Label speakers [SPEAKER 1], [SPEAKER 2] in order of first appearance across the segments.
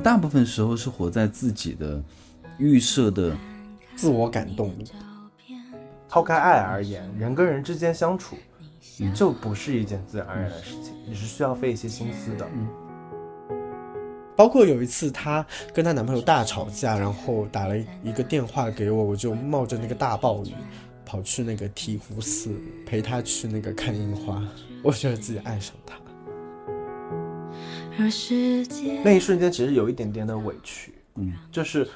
[SPEAKER 1] 们大部分时候是活在自己的预设的
[SPEAKER 2] 自我感动里。
[SPEAKER 3] 抛开爱而言，人跟人之间相处，就不是一件自然而然的事情，你是需要费一些心思的。
[SPEAKER 2] 包括有一次，她跟她男朋友大吵架，然后打了一个电话给我，我就冒着那个大暴雨，跑去那个醍醐寺陪她去那个看樱花。我觉得自己爱上他。
[SPEAKER 3] 那一瞬间其实有一点点的委屈，嗯，就是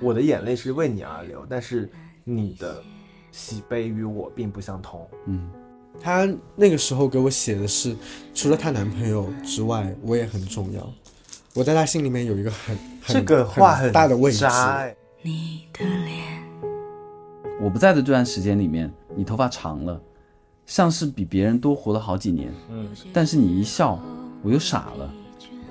[SPEAKER 3] 我的眼泪是为你而流，但是你的喜悲与我并不相同，
[SPEAKER 1] 嗯。
[SPEAKER 2] 她那个时候给我写的是，除了她男朋友之外，我也很重要。我在她心里面有一个很
[SPEAKER 3] 这个话
[SPEAKER 2] 很大的位置。
[SPEAKER 1] 你的脸我不在的这段时间里面，你头发长了，像是比别人多活了好几年。
[SPEAKER 3] 嗯，
[SPEAKER 1] 但是你一笑，我又傻了，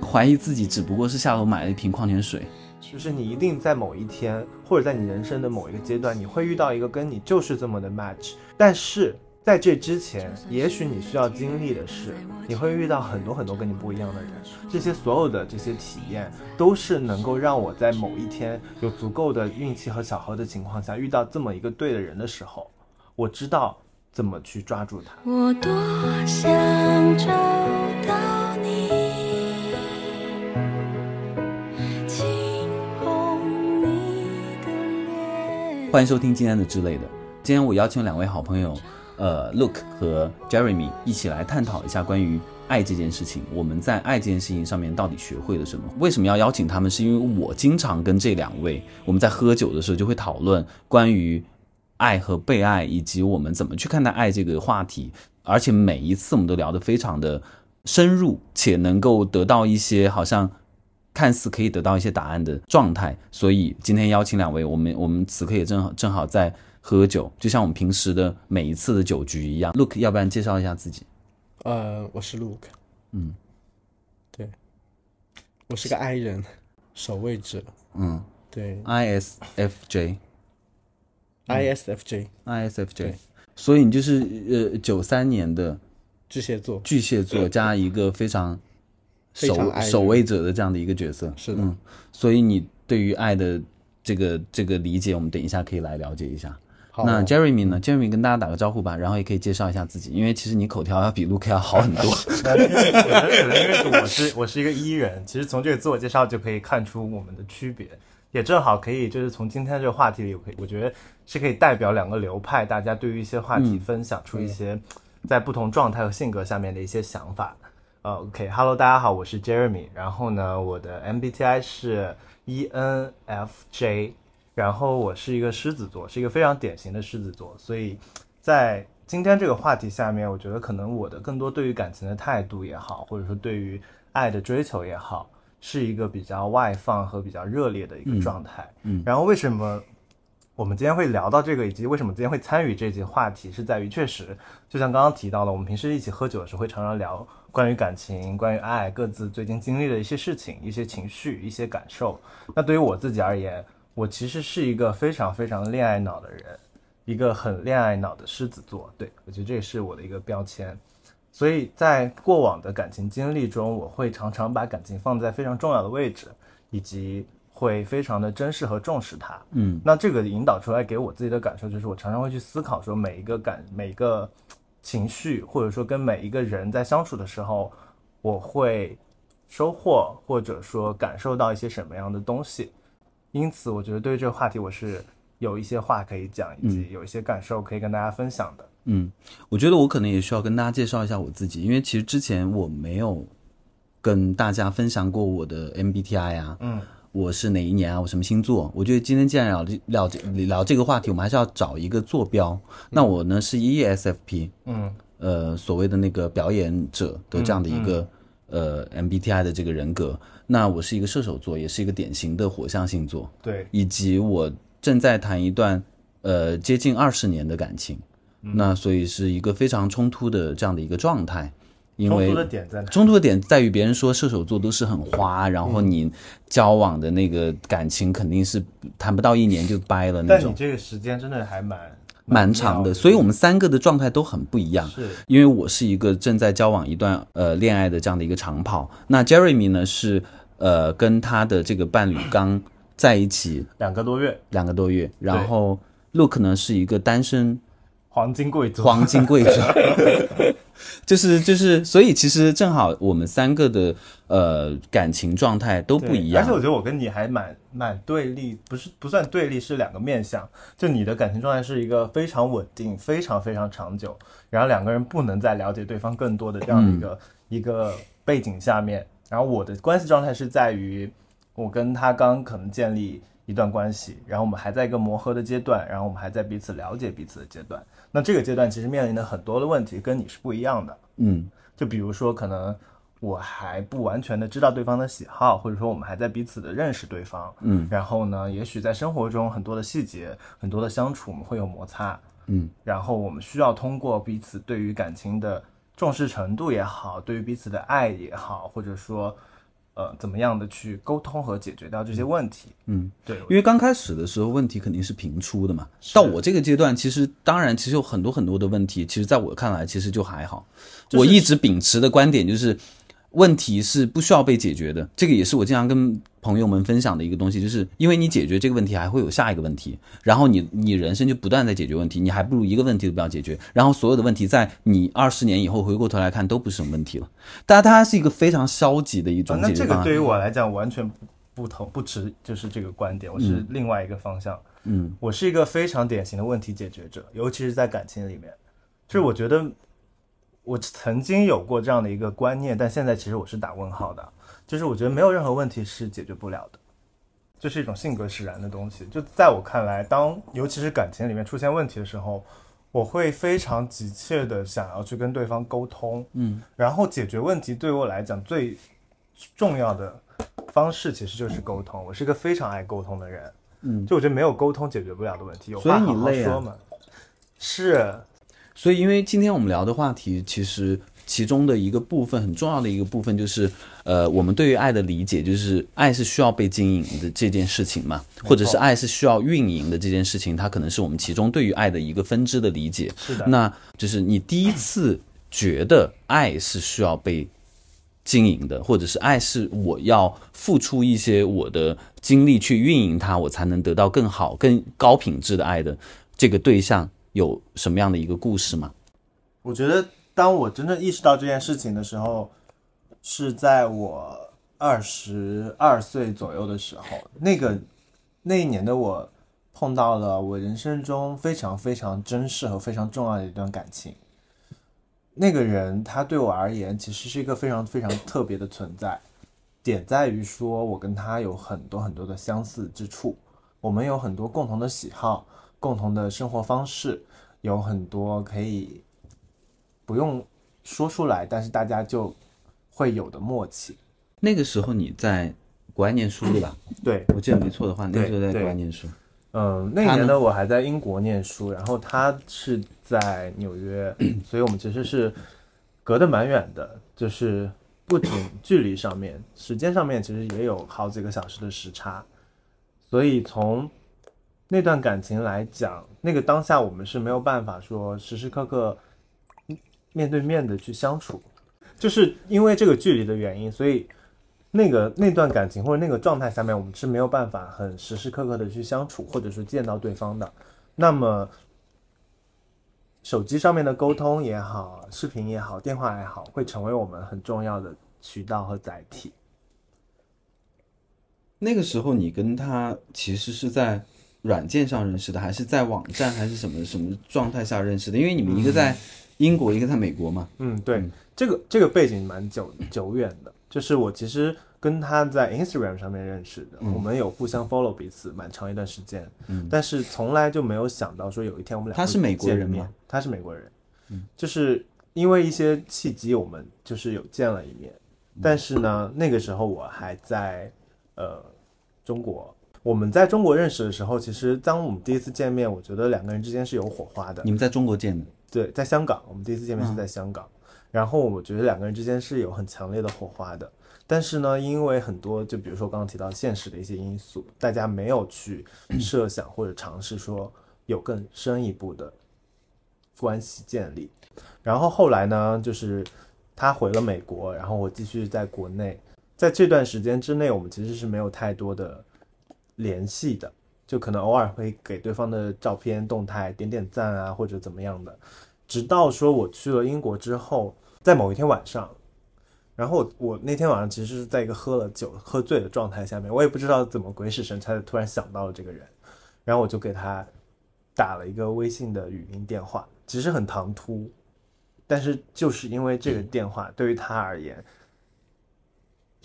[SPEAKER 1] 怀疑自己只不过是下楼买了一瓶矿泉水。
[SPEAKER 3] 就是你一定在某一天，或者在你人生的某一个阶段，你会遇到一个跟你就是这么的 match，但是。在这之前，也许你需要经历的是，你会遇到很多很多跟你不一样的人。这些所有的这些体验，都是能够让我在某一天有足够的运气和巧合的情况下，遇到这么一个对的人的时候，我知道怎么去抓住他。我多想找到
[SPEAKER 1] 欢迎收听今天的之类的。今天我邀请两位好朋友。呃，Look 和 Jeremy 一起来探讨一下关于爱这件事情。我们在爱这件事情上面到底学会了什么？为什么要邀请他们？是因为我经常跟这两位，我们在喝酒的时候就会讨论关于爱和被爱，以及我们怎么去看待爱这个话题。而且每一次我们都聊得非常的深入，且能够得到一些好像看似可以得到一些答案的状态。所以今天邀请两位，我们我们此刻也正好正好在。喝酒就像我们平时的每一次的酒局一样。Look，要不然介绍一下自己。
[SPEAKER 2] 呃，我是 Look。
[SPEAKER 1] 嗯，
[SPEAKER 2] 对，我是个 I 人，守卫者。
[SPEAKER 1] 嗯，
[SPEAKER 2] 对
[SPEAKER 1] ，ISFJ。
[SPEAKER 2] ISFJ，ISFJ。
[SPEAKER 1] 所以你就是呃九三年的
[SPEAKER 2] 巨蟹座，
[SPEAKER 1] 巨蟹座加一个非常守守卫者的这样的一个角色。
[SPEAKER 2] 是的。
[SPEAKER 1] 嗯，所以你对于爱的这个这个理解，我们等一下可以来了解一下。那 Jeremy 呢？Jeremy 跟大家打个招呼吧，然后也可以介绍一下自己，因为其实你口条要比 Luke 要好很多。
[SPEAKER 3] 可能因为我是我是一个 E 人，其实从这个自我介绍就可以看出我们的区别，也正好可以就是从今天这个话题里，可以我觉得是可以代表两个流派，大家对于一些话题分享出一些在不同状态和性格下面的一些想法。呃，OK，Hello，大家好，我是 Jeremy，然后呢，我的 MBTI 是 ENFJ。然后我是一个狮子座，是一个非常典型的狮子座，所以在今天这个话题下面，我觉得可能我的更多对于感情的态度也好，或者说对于爱的追求也好，是一个比较外放和比较热烈的一个状态。
[SPEAKER 1] 嗯，
[SPEAKER 3] 然后为什么我们今天会聊到这个，以及为什么今天会参与这节话题，是在于确实就像刚刚提到的，我们平时一起喝酒的时候会常常聊关于感情、关于爱，各自最近经历的一些事情、一些情绪、一些感受。那对于我自己而言，我其实是一个非常非常恋爱脑的人，一个很恋爱脑的狮子座。对我觉得这也是我的一个标签，所以在过往的感情经历中，我会常常把感情放在非常重要的位置，以及会非常的珍视和重视它。
[SPEAKER 1] 嗯，
[SPEAKER 3] 那这个引导出来给我自己的感受就是，我常常会去思考说，每一个感、每一个情绪，或者说跟每一个人在相处的时候，我会收获或者说感受到一些什么样的东西。因此，我觉得对于这个话题，我是有一些话可以讲，以及有一些感受可以跟大家分享的。
[SPEAKER 1] 嗯，我觉得我可能也需要跟大家介绍一下我自己，因为其实之前我没有跟大家分享过我的 MBTI
[SPEAKER 3] 啊，嗯，
[SPEAKER 1] 我是哪一年啊，我什么星座？我觉得今天既然聊聊聊这个话题，我们还是要找一个坐标。那我呢是 ESFP，
[SPEAKER 3] 嗯，
[SPEAKER 1] 呃，所谓的那个表演者的这样的一个呃 MBTI 的这个人格。那我是一个射手座，也是一个典型的火象星座，
[SPEAKER 3] 对，
[SPEAKER 1] 以及我正在谈一段，呃，接近二十年的感情，那所以是一个非常冲突的这样的一个状态，因为
[SPEAKER 3] 冲突的点在哪？
[SPEAKER 1] 冲突的点在于别人说射手座都是很花，然后你交往的那个感情肯定是谈不到一年就掰了那种。
[SPEAKER 3] 但你这个时间真的还蛮。
[SPEAKER 1] 蛮长的，所以我们三个的状态都很不一样。
[SPEAKER 3] 是，
[SPEAKER 1] 因为我是一个正在交往一段呃恋爱的这样的一个长跑，那 Jeremy 呢是呃跟他的这个伴侣刚在一起
[SPEAKER 3] 两个多月，
[SPEAKER 1] 两个多月，然后 Look 呢是一个单身
[SPEAKER 3] 黄金贵族，
[SPEAKER 1] 黄金贵族 就是就是，所以其实正好我们三个的呃感情状态都不一样
[SPEAKER 3] 而且我觉得我跟你还蛮蛮对立，不是不算对立，是两个面相。就你的感情状态是一个非常稳定、非常非常长久，然后两个人不能再了解对方更多的这样的一个、一个背景下面。然后我的关系状态是在于，我跟他刚可能建立一段关系，然后我们还在一个磨合的阶段，然后我们还在彼此了解彼此的阶段。那这个阶段其实面临的很多的问题跟你是不一样的。
[SPEAKER 1] 嗯
[SPEAKER 3] 就比如说，可能我还不完全的知道对方的喜好，或者说我们还在彼此的认识对方。
[SPEAKER 1] 嗯
[SPEAKER 3] 然后呢，也许在生活中很多的细节、很多的相处，我们会有摩擦。
[SPEAKER 1] 嗯
[SPEAKER 3] 然后我们需要通过彼此对于感情的重视程度也好，对于彼此的爱也好，或者说呃怎么样的去沟通和解决掉这些问题。
[SPEAKER 1] 嗯，
[SPEAKER 3] 对，
[SPEAKER 1] 因为刚开始的时候问题肯定是频出的嘛，到我这个阶段，其实当然其实有很多很多的问题，其实在我看来其实就还好。
[SPEAKER 3] 就是
[SPEAKER 1] 我一直秉持的观点就是，问题是不需要被解决的，这个也是我经常跟朋友们分享的一个东西，就是因为你解决这个问题，还会有下一个问题，然后你你人生就不断在解决问题，你还不如一个问题都不要解决，然后所有的问题在你二十年以后回过头来看都不是什么问题了。但它是一个非常消极的一
[SPEAKER 3] 啊
[SPEAKER 1] 种
[SPEAKER 3] 那这个
[SPEAKER 1] 解决方案。
[SPEAKER 3] 对于我来讲完全不不同不持就是这个观点，我是另外一个方向。
[SPEAKER 1] 嗯
[SPEAKER 3] 我是一个非常典型的问题解决者，尤其是在感情里面。就是我觉得我曾经有过这样的一个观念，但现在其实我是打问号的。就是我觉得没有任何问题是解决不了的，这是一种性格使然的东西。就在我看来，当尤其是感情里面出现问题的时候，我会非常急切的想要去跟对方沟通，
[SPEAKER 1] 嗯，
[SPEAKER 3] 然后解决问题对我来讲最重要的方式其实就是沟通。我是一个非常爱沟通的人，
[SPEAKER 1] 嗯，
[SPEAKER 3] 就我觉得没有沟通解决不了的问题，有话好好说嘛。是，
[SPEAKER 1] 所以，因为今天我们聊的话题，其实其中的一个部分很重要的一个部分就是，呃，我们对于爱的理解，就是爱是需要被经营的这件事情嘛，或者是爱是需要运营的这件事情，它可能是我们其中对于爱的一个分支的理解。
[SPEAKER 3] 是的，
[SPEAKER 1] 那就是你第一次觉得爱是需要被经营的，或者是爱是我要付出一些我的精力去运营它，我才能得到更好、更高品质的爱的这个对象，有什么样的一个故事吗？
[SPEAKER 3] 我觉得当我真正意识到这件事情的时候，是在我二十二岁左右的时候。那个那一年的我碰到了我人生中非常非常珍视和非常重要的一段感情。那个人他对我而言其实是一个非常非常特别的存在，点在于说我跟他有很多很多的相似之处，我们有很多共同的喜好、共同的生活方式，有很多可以不用说出来，但是大家就会有的默契。
[SPEAKER 1] 那个时候你在国外念书对吧？
[SPEAKER 3] 对，
[SPEAKER 1] 我记得没错的话，那个时候在国外念书。
[SPEAKER 3] 嗯，那一年呢，我还在英国念书，然后他是在纽约，所以我们其实是隔得蛮远的，就是不仅距离上面，时间上面其实也有好几个小时的时差，所以从那段感情来讲，那个当下我们是没有办法说时时刻刻面对面的去相处，就是因为这个距离的原因，所以那个那段感情或者那个状态下面，我们是没有办法很时时刻刻的去相处，或者是见到对方的。那么，手机上面的沟通也好，视频也好，电话也好，会成为我们很重要的渠道和载体。
[SPEAKER 1] 那个时候你跟他其实是在软件上认识的，还是在网站，还是什么什么状态下认识的？因为你们一个在英国，一个在美国嘛。
[SPEAKER 3] 嗯，对，这个这个背景蛮久久远的，就是我其实跟他在 Instagram 上面认识的，我们有互相 follow 彼此蛮长一段时间，
[SPEAKER 1] 嗯
[SPEAKER 3] 但是从来就没有想到说有一天我们俩
[SPEAKER 1] 他是美国人吗？
[SPEAKER 3] 他是美国人，就是因为一些契机，我们就是有见了一面，但是呢，那个时候我还在呃中国。我们在中国认识的时候，其实当我们第一次见面，我觉得两个人之间是有火花的。
[SPEAKER 1] 你们在中国见的，
[SPEAKER 3] 对，在香港，我们第一次见面是在香港，然后我觉得两个人之间是有很强烈的火花的。但是呢，因为很多就比如说刚刚提到现实的一些因素，大家没有去 设想或者尝试说有更深一步的关系建立。然后后来呢，就是他回了美国，然后我继续在国内。在这段时间之内，我们其实是没有太多的联系的，就可能偶尔会给对方的照片动态点点赞啊，或者怎么样的。直到说我去了英国之后，在某一天晚上，然后我我那天晚上其实是在一个喝了酒、喝醉的状态下面，我也不知道怎么鬼使神差的突然想到了这个人，然后我就给他打了一个微信的语音电话，其实很唐突，但是就是因为这个电话对于他而言。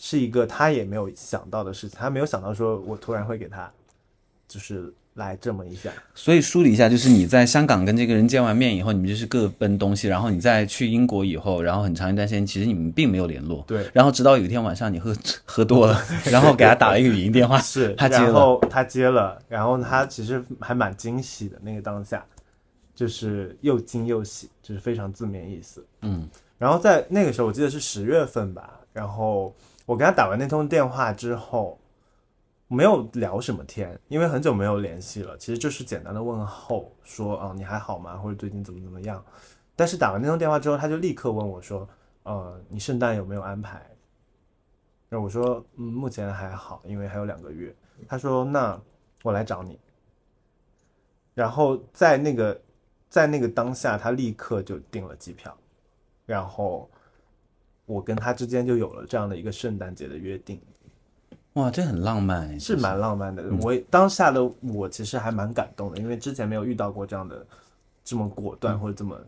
[SPEAKER 3] 是一个他也没有想到的事情，他没有想到说我突然会给他，就是来这么一下。
[SPEAKER 1] 所以梳理一下，就是你在香港跟这个人见完面以后，你们就是各奔东西，然后你再去英国以后，然后很长一段时间其实你们并没有联络。
[SPEAKER 3] 对。
[SPEAKER 1] 然后直到有一天晚上 你喝喝多了，然后给他打了一个语音电话，
[SPEAKER 3] 是
[SPEAKER 1] 他接了，
[SPEAKER 3] 然后他接了，然后他其实还蛮惊喜的那个当下，就是又惊又喜，就是非常字面意思。
[SPEAKER 1] 嗯。
[SPEAKER 3] 然后在那个时候，我记得是十月份吧，然后。我给他打完那通电话之后，没有聊什么天，因为很久没有联系了。其实就是简单的问候，说啊你还好吗？或者最近怎么怎么样。但是打完那通电话之后，他就立刻问我说，呃，你圣诞有没有安排？然后我说，嗯，目前还好，因为还有两个月。他说，那我来找你。然后在那个在那个当下，他立刻就订了机票，然后。我跟他之间就有了这样的一个圣诞节的约定，
[SPEAKER 1] 哇，这很浪漫，
[SPEAKER 3] 是蛮浪漫的。我当下的我其实还蛮感动的，因为之前没有遇到过这样的这么果断或者这么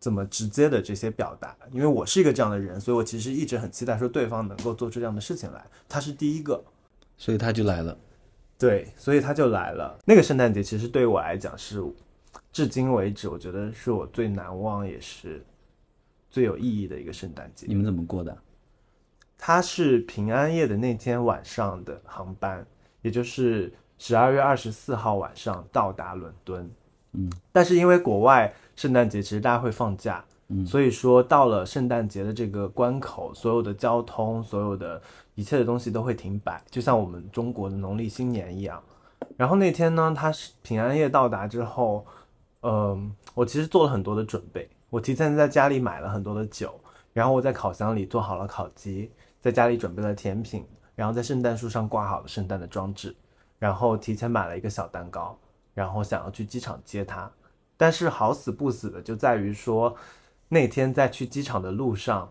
[SPEAKER 3] 这么直接的这些表达。因为我是一个这样的人，所以我其实一直很期待说对方能够做出这样的事情来。他是第一个，
[SPEAKER 1] 所以他就来了。
[SPEAKER 3] 对，所以他就来了。那个圣诞节其实对我来讲是至今为止，我觉得是我最难忘也是。最有意义的一个圣诞节，
[SPEAKER 1] 你们怎么过的？
[SPEAKER 3] 它是平安夜的那天晚上的航班，也就是十二月二十四号晚上到达伦敦。
[SPEAKER 1] 嗯，
[SPEAKER 3] 但是因为国外圣诞节其实大家会放假，
[SPEAKER 1] 嗯，
[SPEAKER 3] 所以说到了圣诞节的这个关口，所有的交通，所有的一切的东西都会停摆，就像我们中国的农历新年一样。然后那天呢，他是平安夜到达之后，嗯，我其实做了很多的准备。我提前在家里买了很多的酒，然后我在烤箱里做好了烤鸡，在家里准备了甜品，然后在圣诞树上挂好了圣诞的装置，然后提前买了一个小蛋糕，然后想要去机场接他，但是好死不死的就在于说，那天在去机场的路上，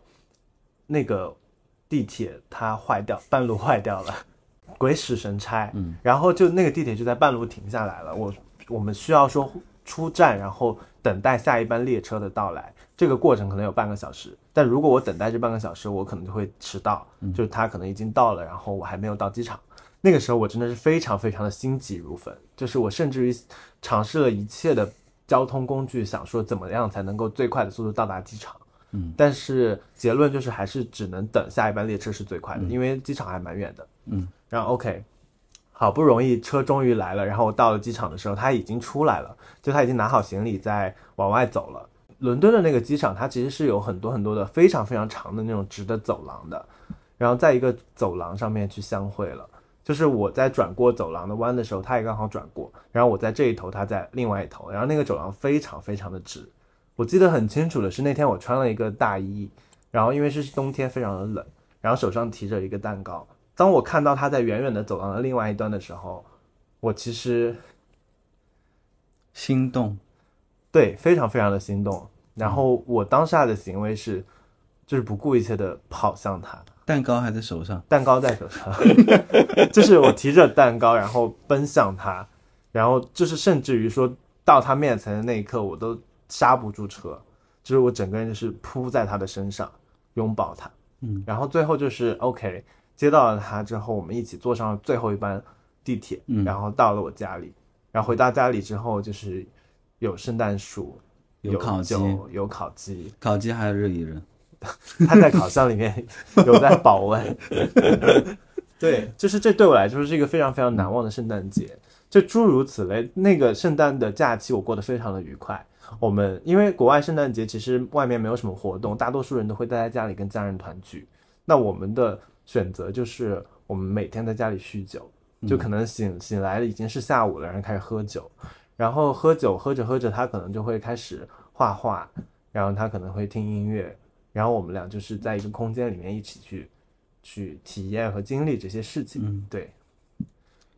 [SPEAKER 3] 那个地铁它坏掉，半路坏掉了，鬼使神差，
[SPEAKER 1] 嗯，
[SPEAKER 3] 然后就那个地铁就在半路停下来了，我我们需要说。出站，然后等待下一班列车的到来，这个过程可能有半个小时。但如果我等待这半个小时，我可能就会迟到，就是他可能已经到了，然后我还没有到机场。那个时候我真的是非常非常的心急如焚，就是我甚至于尝试了一切的交通工具，想说怎么样才能够最快的速度到达机场。
[SPEAKER 1] 嗯，
[SPEAKER 3] 但是结论就是还是只能等下一班列车是最快的，因为机场还蛮远的。
[SPEAKER 1] 嗯，
[SPEAKER 3] 然后 OK。好不容易车终于来了，然后我到了机场的时候，他已经出来了，就他已经拿好行李在往外走了。伦敦的那个机场，它其实是有很多很多的非常非常长的那种直的走廊的，然后在一个走廊上面去相会了。就是我在转过走廊的弯的时候，他也刚好转过，然后我在这一头，他在另外一头，然后那个走廊非常非常的直。我记得很清楚的是那天我穿了一个大衣，然后因为是冬天，非常的冷，然后手上提着一个蛋糕。当我看到他在远远的走廊的另外一端的时候，我其实
[SPEAKER 1] 心动，
[SPEAKER 3] 对，非常非常的心动。然后我当下的行为是，就是不顾一切的跑向他，
[SPEAKER 1] 蛋糕还在手上，
[SPEAKER 3] 蛋糕在手上，就是我提着蛋糕，然后奔向他，然后就是甚至于说到他面前的那一刻，我都刹不住车，就是我整个人就是扑在他的身上，拥抱他，
[SPEAKER 1] 嗯，
[SPEAKER 3] 然后最后就是 OK。接到了他之后，我们一起坐上了最后一班地铁，然后到了我家里。然后回到家里之后，就是有圣诞树，有
[SPEAKER 1] 烤鸡，
[SPEAKER 3] 有烤鸡，
[SPEAKER 1] 烤鸡还有热一热。
[SPEAKER 3] 他在烤箱里面 有在保温。对，就是这对我来说是一个非常非常难忘的圣诞节。就诸如此类，那个圣诞的假期我过得非常的愉快。我们因为国外圣诞节其实外面没有什么活动，大多数人都会待在家里跟家人团聚。那我们的。选择就是我们每天在家里酗酒，就可能醒醒来了已经是下午了，然后开始喝酒，然后喝酒喝着喝着，他可能就会开始画画，然后他可能会听音乐，然后我们俩就是在一个空间里面一起去去体验和经历这些事情。
[SPEAKER 1] 嗯。
[SPEAKER 3] 对，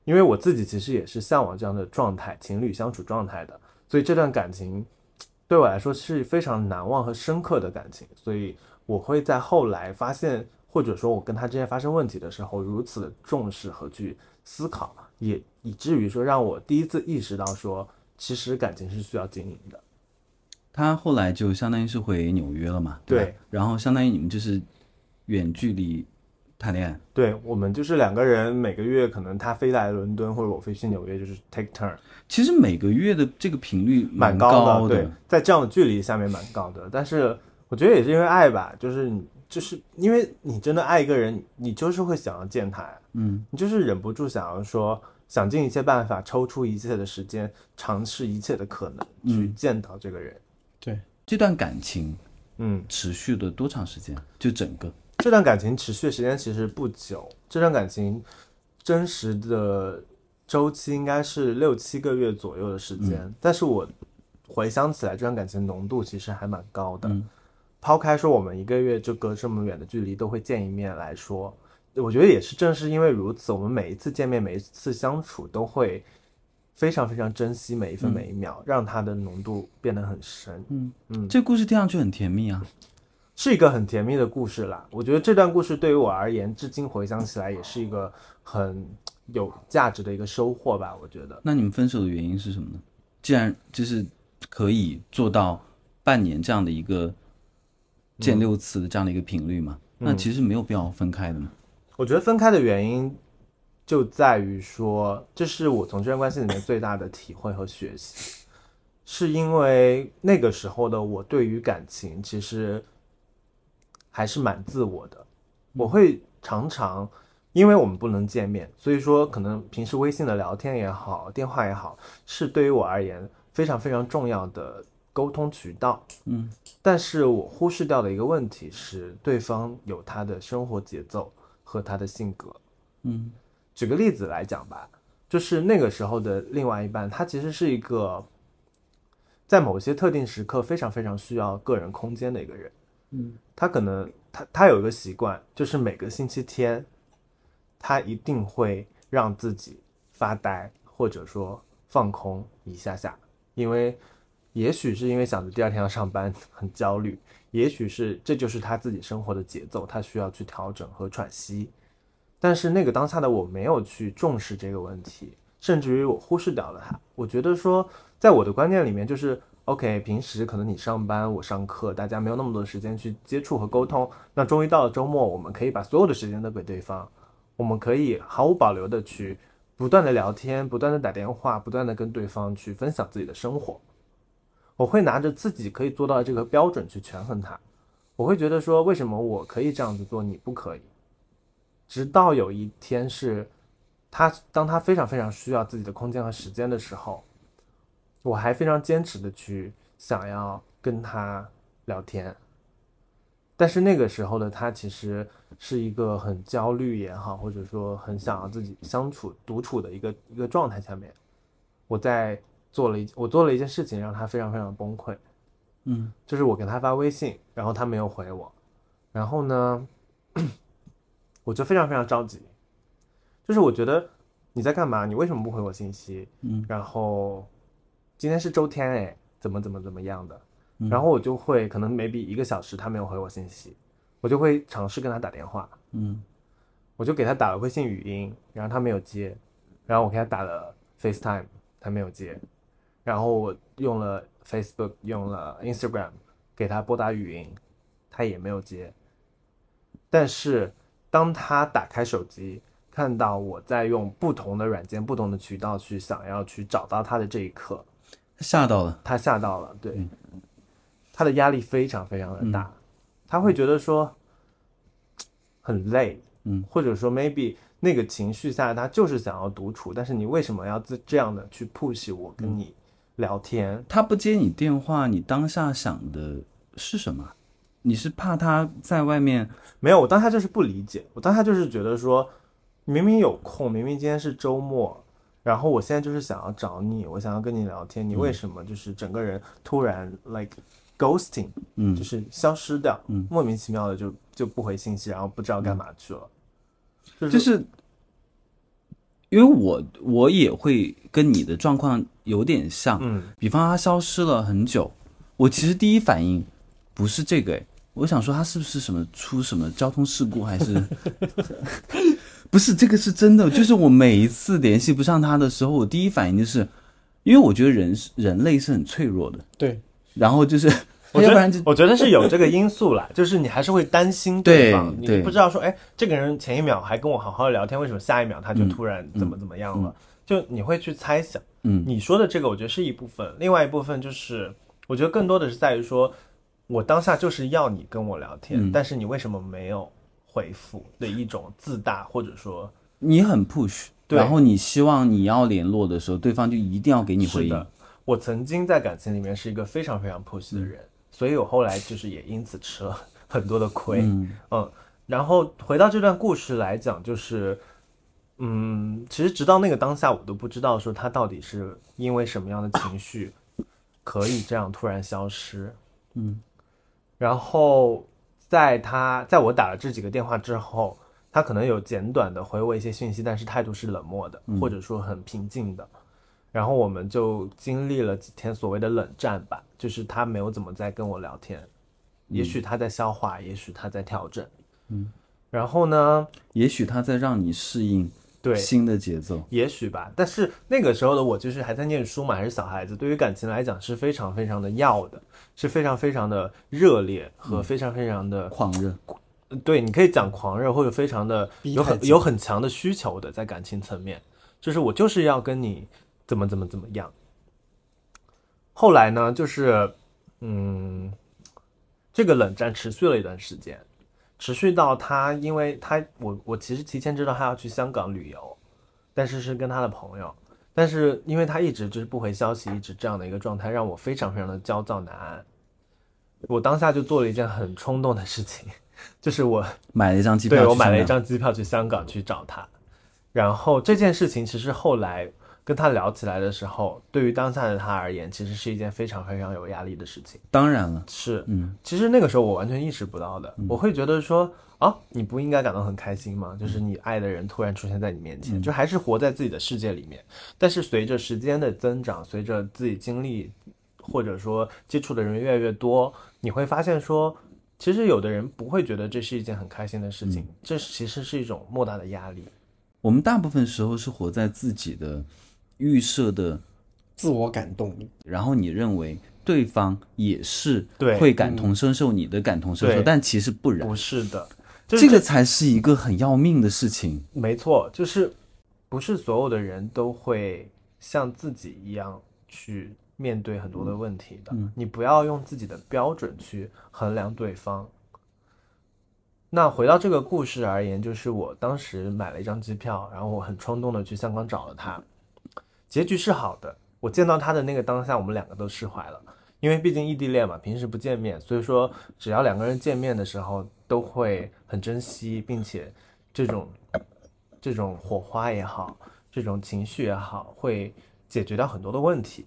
[SPEAKER 3] 因为我自己其实也是向往这样的状态，情侣相处状态的，所以这段感情对我来说是非常难忘和深刻的感情，所以我会在后来发现，或者说我跟他之间发生问题的时候，如此的重视和去思考，也以至于说让我第一次意识到说，其实感情是需要经营的。
[SPEAKER 1] 他后来就相当于是回纽约了嘛，对
[SPEAKER 3] 对
[SPEAKER 1] 然后相当于你们就是远距离谈恋爱，
[SPEAKER 3] 对我们就是两个人，每个月可能他飞来伦敦，或者我飞去纽约，就是 take turn，
[SPEAKER 1] 其实每个月的这个频率
[SPEAKER 3] 蛮
[SPEAKER 1] 高
[SPEAKER 3] 的。对，在这样的距离下面蛮高的。但是我觉得也是因为爱吧，就是你就是因为你真的爱一个人，你就是会想要见他，
[SPEAKER 1] 嗯，
[SPEAKER 3] 你就是忍不住想要说，想尽一切办法，抽出一切的时间，尝试一切的可能，去
[SPEAKER 1] 嗯
[SPEAKER 3] 见到这个人。
[SPEAKER 2] 对，
[SPEAKER 1] 这段感情
[SPEAKER 3] 嗯，
[SPEAKER 1] 持续了多长时间？就整个
[SPEAKER 3] 这段感情持续的时间其实不久，这段感情真实的周期应该是六七个月左右的时间，但是我回想起来，这段感情浓度其实还蛮高的。
[SPEAKER 1] 嗯
[SPEAKER 3] 抛开说我们一个月就隔这么远的距离都会见一面来说，我觉得也是正是因为如此，我们每一次见面、每一次相处都会非常非常珍惜每一分每一秒，让它的浓度变得很深。
[SPEAKER 1] 嗯
[SPEAKER 3] 嗯
[SPEAKER 1] 这故事听上去很甜蜜啊。
[SPEAKER 3] 是一个很甜蜜的故事啦。我觉得这段故事对于我而言，至今回想起来也是一个很有价值的一个收获吧。我觉得，
[SPEAKER 1] 那你们分手的原因是什么呢？既然就是可以做到半年这样的一个见六次的这样的一个频率嘛，那其实没有必要分开的嘛。
[SPEAKER 3] 我觉得分开的原因就在于说，这是我从这段关系里面最大的体会和学习，是因为那个时候的我对于感情其实还是蛮自我的，我会常常。因为我们不能见面，所以说可能平时微信的聊天也好，电话也好，是对于我而言非常非常重要的沟通渠道。
[SPEAKER 1] 嗯，
[SPEAKER 3] 但是我忽视掉的一个问题是，对方有他的生活节奏和他的性格。
[SPEAKER 1] 嗯
[SPEAKER 3] 举个例子来讲吧，就是那个时候的另外一半，他其实是一个在某些特定时刻非常非常需要个人空间的一个人。
[SPEAKER 1] 嗯，
[SPEAKER 3] 他可能他他有一个习惯，就是每个星期天，他一定会让自己发呆，或者说放空一下下，因为也许是因为想着第二天要上班很焦虑，也许是这就是他自己生活的节奏，他需要去调整和喘息。但是那个当下的我没有去重视这个问题，甚至于我忽视掉了它。我觉得说，在我的观念里面，就是 OK，平时可能你上班，我上课，大家没有那么多时间去接触和沟通。那终于到了周末，我们可以把所有的时间都给对方，我们可以毫无保留的去不断的聊天，不断的打电话，不断的跟对方去分享自己的生活。我会拿着自己可以做到的这个标准去权衡它。我会觉得说，为什么我可以这样子做，你不可以？直到有一天是他，当他非常非常需要自己的空间和时间的时候，我还非常坚持的去想要跟他聊天。但是那个时候的他其实是一个很焦虑也好，或者说很想要自己相处独处的一个一个状态下面，我在做了一我做了一件事情，让他非常非常崩溃。
[SPEAKER 1] 嗯
[SPEAKER 3] 就是我给他发微信，然后他没有回我，然后呢，我就非常非常着急，就是我觉得你在干嘛？你为什么不回我信息？
[SPEAKER 1] 嗯，
[SPEAKER 3] 然后今天是周天哎，怎么怎么怎么样的？
[SPEAKER 1] 嗯
[SPEAKER 3] 然后我就会可能 maybe 一个小时他没有回我信息，我就会尝试跟他打电话，
[SPEAKER 1] 嗯
[SPEAKER 3] 我就给他打了微信语音，然后他没有接，然后我给他打了 FaceTime，他没有接，然后我用了 Facebook，用了 Instagram 给他拨打语音，他也没有接。但是当他打开手机，看到我在用不同的软件、不同的渠道去想要去找到他的这一刻，
[SPEAKER 1] 吓到了。
[SPEAKER 3] 他吓到了，对，他的压力非常非常的大，他会觉得说很累，
[SPEAKER 1] 嗯，
[SPEAKER 3] 或者说 maybe 那个情绪下他就是想要独处，但是你为什么要这这样的去 push 我跟你聊天？
[SPEAKER 1] 他不接你电话，你当下想的是什么？你是怕他在外面？
[SPEAKER 3] 没有，我当下就是不理解，我当下就是觉得说，明明有空，明明今天是周末，然后我现在就是想要找你，我想要跟你聊天，你为什么就是整个人突然 like ghosting，
[SPEAKER 1] 嗯
[SPEAKER 3] 就是消失掉，
[SPEAKER 1] 嗯
[SPEAKER 3] 莫名其妙的就就不回信息，然后不知道干嘛去了。
[SPEAKER 1] 就是因为我我也会跟你的状况有点像，
[SPEAKER 3] 嗯，
[SPEAKER 1] 比方他消失了很久，我其实第一反应不是这个，哎，我想说他是不是什么出什么交通事故，还是？不是这个是真的？就是我每一次联系不上他的时候，我第一反应就是，因为我觉得人是人类是很脆弱的，
[SPEAKER 2] 对，
[SPEAKER 1] 然后就是
[SPEAKER 3] 我觉得 我觉得是有这个因素啦，就是你还是会担心
[SPEAKER 1] 对
[SPEAKER 3] 方，你
[SPEAKER 1] 对。
[SPEAKER 3] 不知道说，哎，这个人前一秒还跟我好好的聊天，为什么下一秒他就突然怎么怎么样了？就你会去猜想。
[SPEAKER 1] 嗯。
[SPEAKER 3] 你说的这个，我觉得是一部分，另外一部分就是，我觉得更多的是在于说，我当下就是要你跟我聊天，
[SPEAKER 1] 嗯。
[SPEAKER 3] 但是你为什么没有回复的一种自大，或者说
[SPEAKER 1] 你很 push，
[SPEAKER 3] 对。
[SPEAKER 1] 然后你希望你要联络的时候，对方就一定要给你回应。，
[SPEAKER 3] 我曾经在感情里面是一个非常非常 push 的人，所以我后来就是也因此吃了 很多的亏。
[SPEAKER 1] 嗯
[SPEAKER 3] 嗯，然后回到这段故事来讲，就是，嗯，其实直到那个当下，我都不知道说他到底是因为什么样的情绪可以这样突然消失。
[SPEAKER 1] 嗯，
[SPEAKER 3] 然后在他在我打了这几个电话之后，他可能有简短的回我一些信息，但是态度是冷漠的，或者说很平静的。然后我们就经历了几天所谓的冷战吧，就是他没有怎么在跟我聊天，也许他在消化，也许他在调整。嗯，然后呢，
[SPEAKER 1] 也许他在让你适应
[SPEAKER 3] 对，
[SPEAKER 1] 新的节奏。
[SPEAKER 3] 也许吧。但是那个时候的我就是还在念书嘛，还是小孩子，对于感情来讲是非常非常的要的，是非常非常的热烈和非常非常的、
[SPEAKER 1] 狂热，
[SPEAKER 3] 对，你可以讲狂热或者非常的有很有很强的需求的，在感情层面，就是我就是要跟你怎么怎么怎么样。后来呢，就是嗯，这个冷战持续了一段时间，持续到他，因为他我我其实提前知道他要去香港旅游，但是是跟他的朋友，但是因为他一直就是不回消息，一直这样的一个状态，让我非常非常的焦躁难安。我当下就做了一件很冲动的事情，就是我
[SPEAKER 1] 买了一张机票，
[SPEAKER 3] 对我买了一。张机票去香港去找他，然后这件事情其实后来跟他聊起来的时候，对于当下的他而言，其实是一件非常非常有压力的事情。
[SPEAKER 1] 当然了，
[SPEAKER 3] 是，
[SPEAKER 1] 嗯，
[SPEAKER 3] 其实那个时候我完全意识不到的，我会觉得说啊，你不应该感到很开心吗？就是你爱的人突然出现在你面前，就还是活在自己的世界里面。但是随着时间的增长，随着自己经历或者说接触的人越来越多，你会发现说，其实有的人不会觉得这是一件很开心的事情，这其实是一种莫大的压力。
[SPEAKER 1] 我们大部分时候是活在自己的预设的，
[SPEAKER 2] 自我感动力。
[SPEAKER 1] 然后你认为对方也是
[SPEAKER 3] 对
[SPEAKER 1] 会感同身受你的感同身受，但其实不然
[SPEAKER 3] 不，是的，就是
[SPEAKER 1] 这个才是一个很要命的事情。
[SPEAKER 3] 没错，就是不是所有的人都会像自己一样去面对很多的问题的。你不要用自己的标准去衡量对方。那回到这个故事而言，就是我当时买了一张机票，然后我很冲动的去香港找了他，结局是好的。我见到他的那个当下，我们两个都释怀了，因为毕竟异地恋嘛，平时不见面，所以说只要两个人见面的时候都会很珍惜，并且这种这种火花也好，这种情绪也好，会解决掉很多的问题。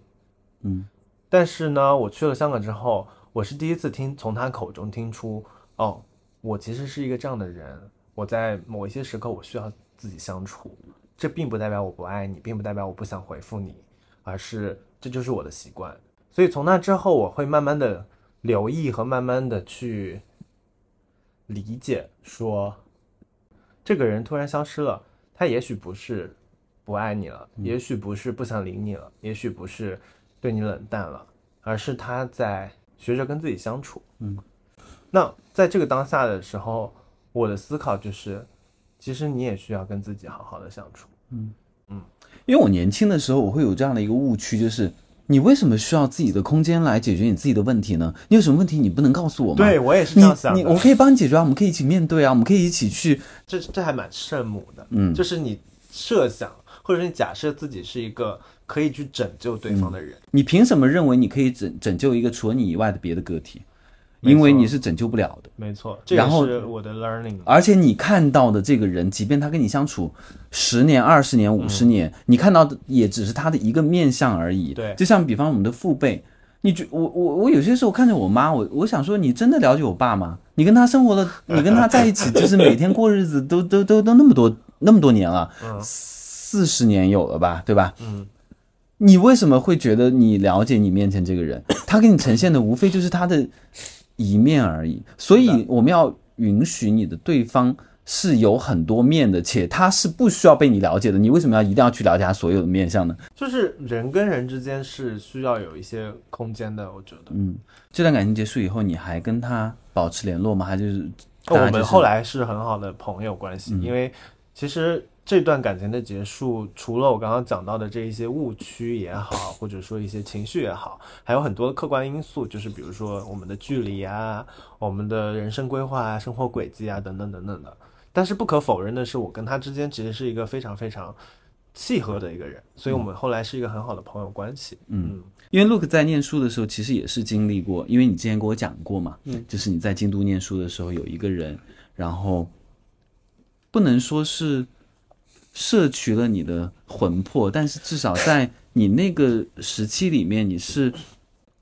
[SPEAKER 1] 嗯，
[SPEAKER 3] 但是呢，我去了香港之后，我是第一次听从他口中听出，哦，我其实是一个这样的人，我在某一些时刻我需要自己相处，这并不代表我不爱你，并不代表我不想回复你，而是这就是我的习惯。所以从那之后，我会慢慢的留意和慢慢的去理解说，这个人突然消失了，他也许不是不爱你了，也许不是不想理你了，也许不是对你冷淡了，而是他在学着跟自己相处。
[SPEAKER 1] 嗯，
[SPEAKER 3] 那在这个当下的时候，我的思考就是，其实你也需要跟自己好好的相处。
[SPEAKER 1] 嗯嗯因为我年轻的时候，我会有这样的一个误区，就是你为什么需要自己的空间来解决你自己的问题呢？你有什么问题你不能告诉我吗？
[SPEAKER 3] 对我也是这样想的。
[SPEAKER 1] 你我可以帮你解决啊，我们可以一起面对啊，我们可以一起去。
[SPEAKER 3] 这这还蛮圣母的，
[SPEAKER 1] 嗯
[SPEAKER 3] 就是你设想或者是你假设自己是一个可以去拯救对方的人，
[SPEAKER 1] 你凭什么认为你可以拯拯救一个除了你以外的别的个体？因为你是拯救不了的。
[SPEAKER 3] 没错，
[SPEAKER 1] 然后
[SPEAKER 3] 是我的 learning。
[SPEAKER 1] 而且你看到的这个人，即便他跟你相处十年、二十年、五十年，你看到的也只是他的一个面相而已。
[SPEAKER 3] 对
[SPEAKER 1] 就像比方我们的父辈，你觉我我我有些时候看着我妈，我我想说，你真的了解我爸吗？你跟他生活了，你跟他在一起，就是每天过日子，都都都都那么多那么多年了，四十年有了吧，对吧？
[SPEAKER 3] 嗯，
[SPEAKER 1] 你为什么会觉得你了解你面前这个人？他给你呈现的无非就是他的一面而已。所以我们要允许你的对方是有很多面的，且他是不需要被你了解的。你为什么要一定要去了解他所有的面相呢？
[SPEAKER 3] 就是人跟人之间是需要有一些空间的，我觉得。
[SPEAKER 1] 嗯，这段感情结束以后，你还跟他保持联络吗？还就是
[SPEAKER 3] 我们后来是很好的朋友关系，
[SPEAKER 1] 嗯
[SPEAKER 3] 因为其实这段感情的结束，除了我刚刚讲到的这一些误区也好，或者说一些情绪也好，还有很多的客观因素，就是比如说我们的距离啊，我们的人生规划啊、生活轨迹啊等等等等的。但是不可否认的是，我跟他之间其实是一个非常非常契合的一个人，所以我们后来是一个很好的朋友关系。
[SPEAKER 1] 嗯，因为 Look 在念书的时候，其实也是经历过，因为你之前跟我讲过嘛，嗯，就是你在京都念书的时候，有一个人，然后不能说是摄取了你的魂魄，但是至少在你那个时期里面，你是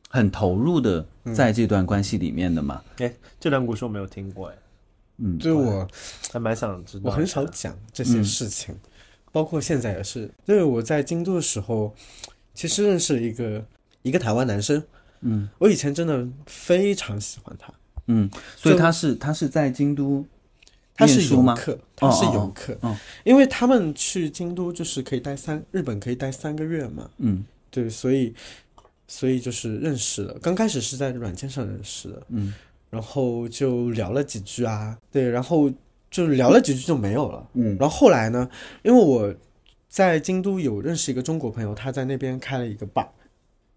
[SPEAKER 1] 很投入的在这段关系里面的嘛，
[SPEAKER 3] 哎，这段故事我没有听过，哎，
[SPEAKER 1] 嗯，
[SPEAKER 2] 对我
[SPEAKER 3] 还蛮想知道。
[SPEAKER 2] 我很少讲这些事情，包括现在也是。因为我在京都的时候，其实认识了一个一个台湾男生，
[SPEAKER 1] 嗯，
[SPEAKER 2] 我以前真的非常喜欢他，
[SPEAKER 1] 嗯，所以他是他是在京都
[SPEAKER 2] 他是？游客，他是游客，
[SPEAKER 1] 哦。哦
[SPEAKER 2] 因为他们去京都就是可以待三，日本可以待三个月嘛，
[SPEAKER 1] 嗯。
[SPEAKER 2] 对，所以所以就是认识了，刚开始是在软件上认识的，
[SPEAKER 1] 嗯。
[SPEAKER 2] 然后就聊了几句啊，对，然后就聊了几句就没有了。
[SPEAKER 1] 嗯。
[SPEAKER 2] 然后后来呢，因为我在京都有认识一个中国朋友，他在那边开了一个 bar，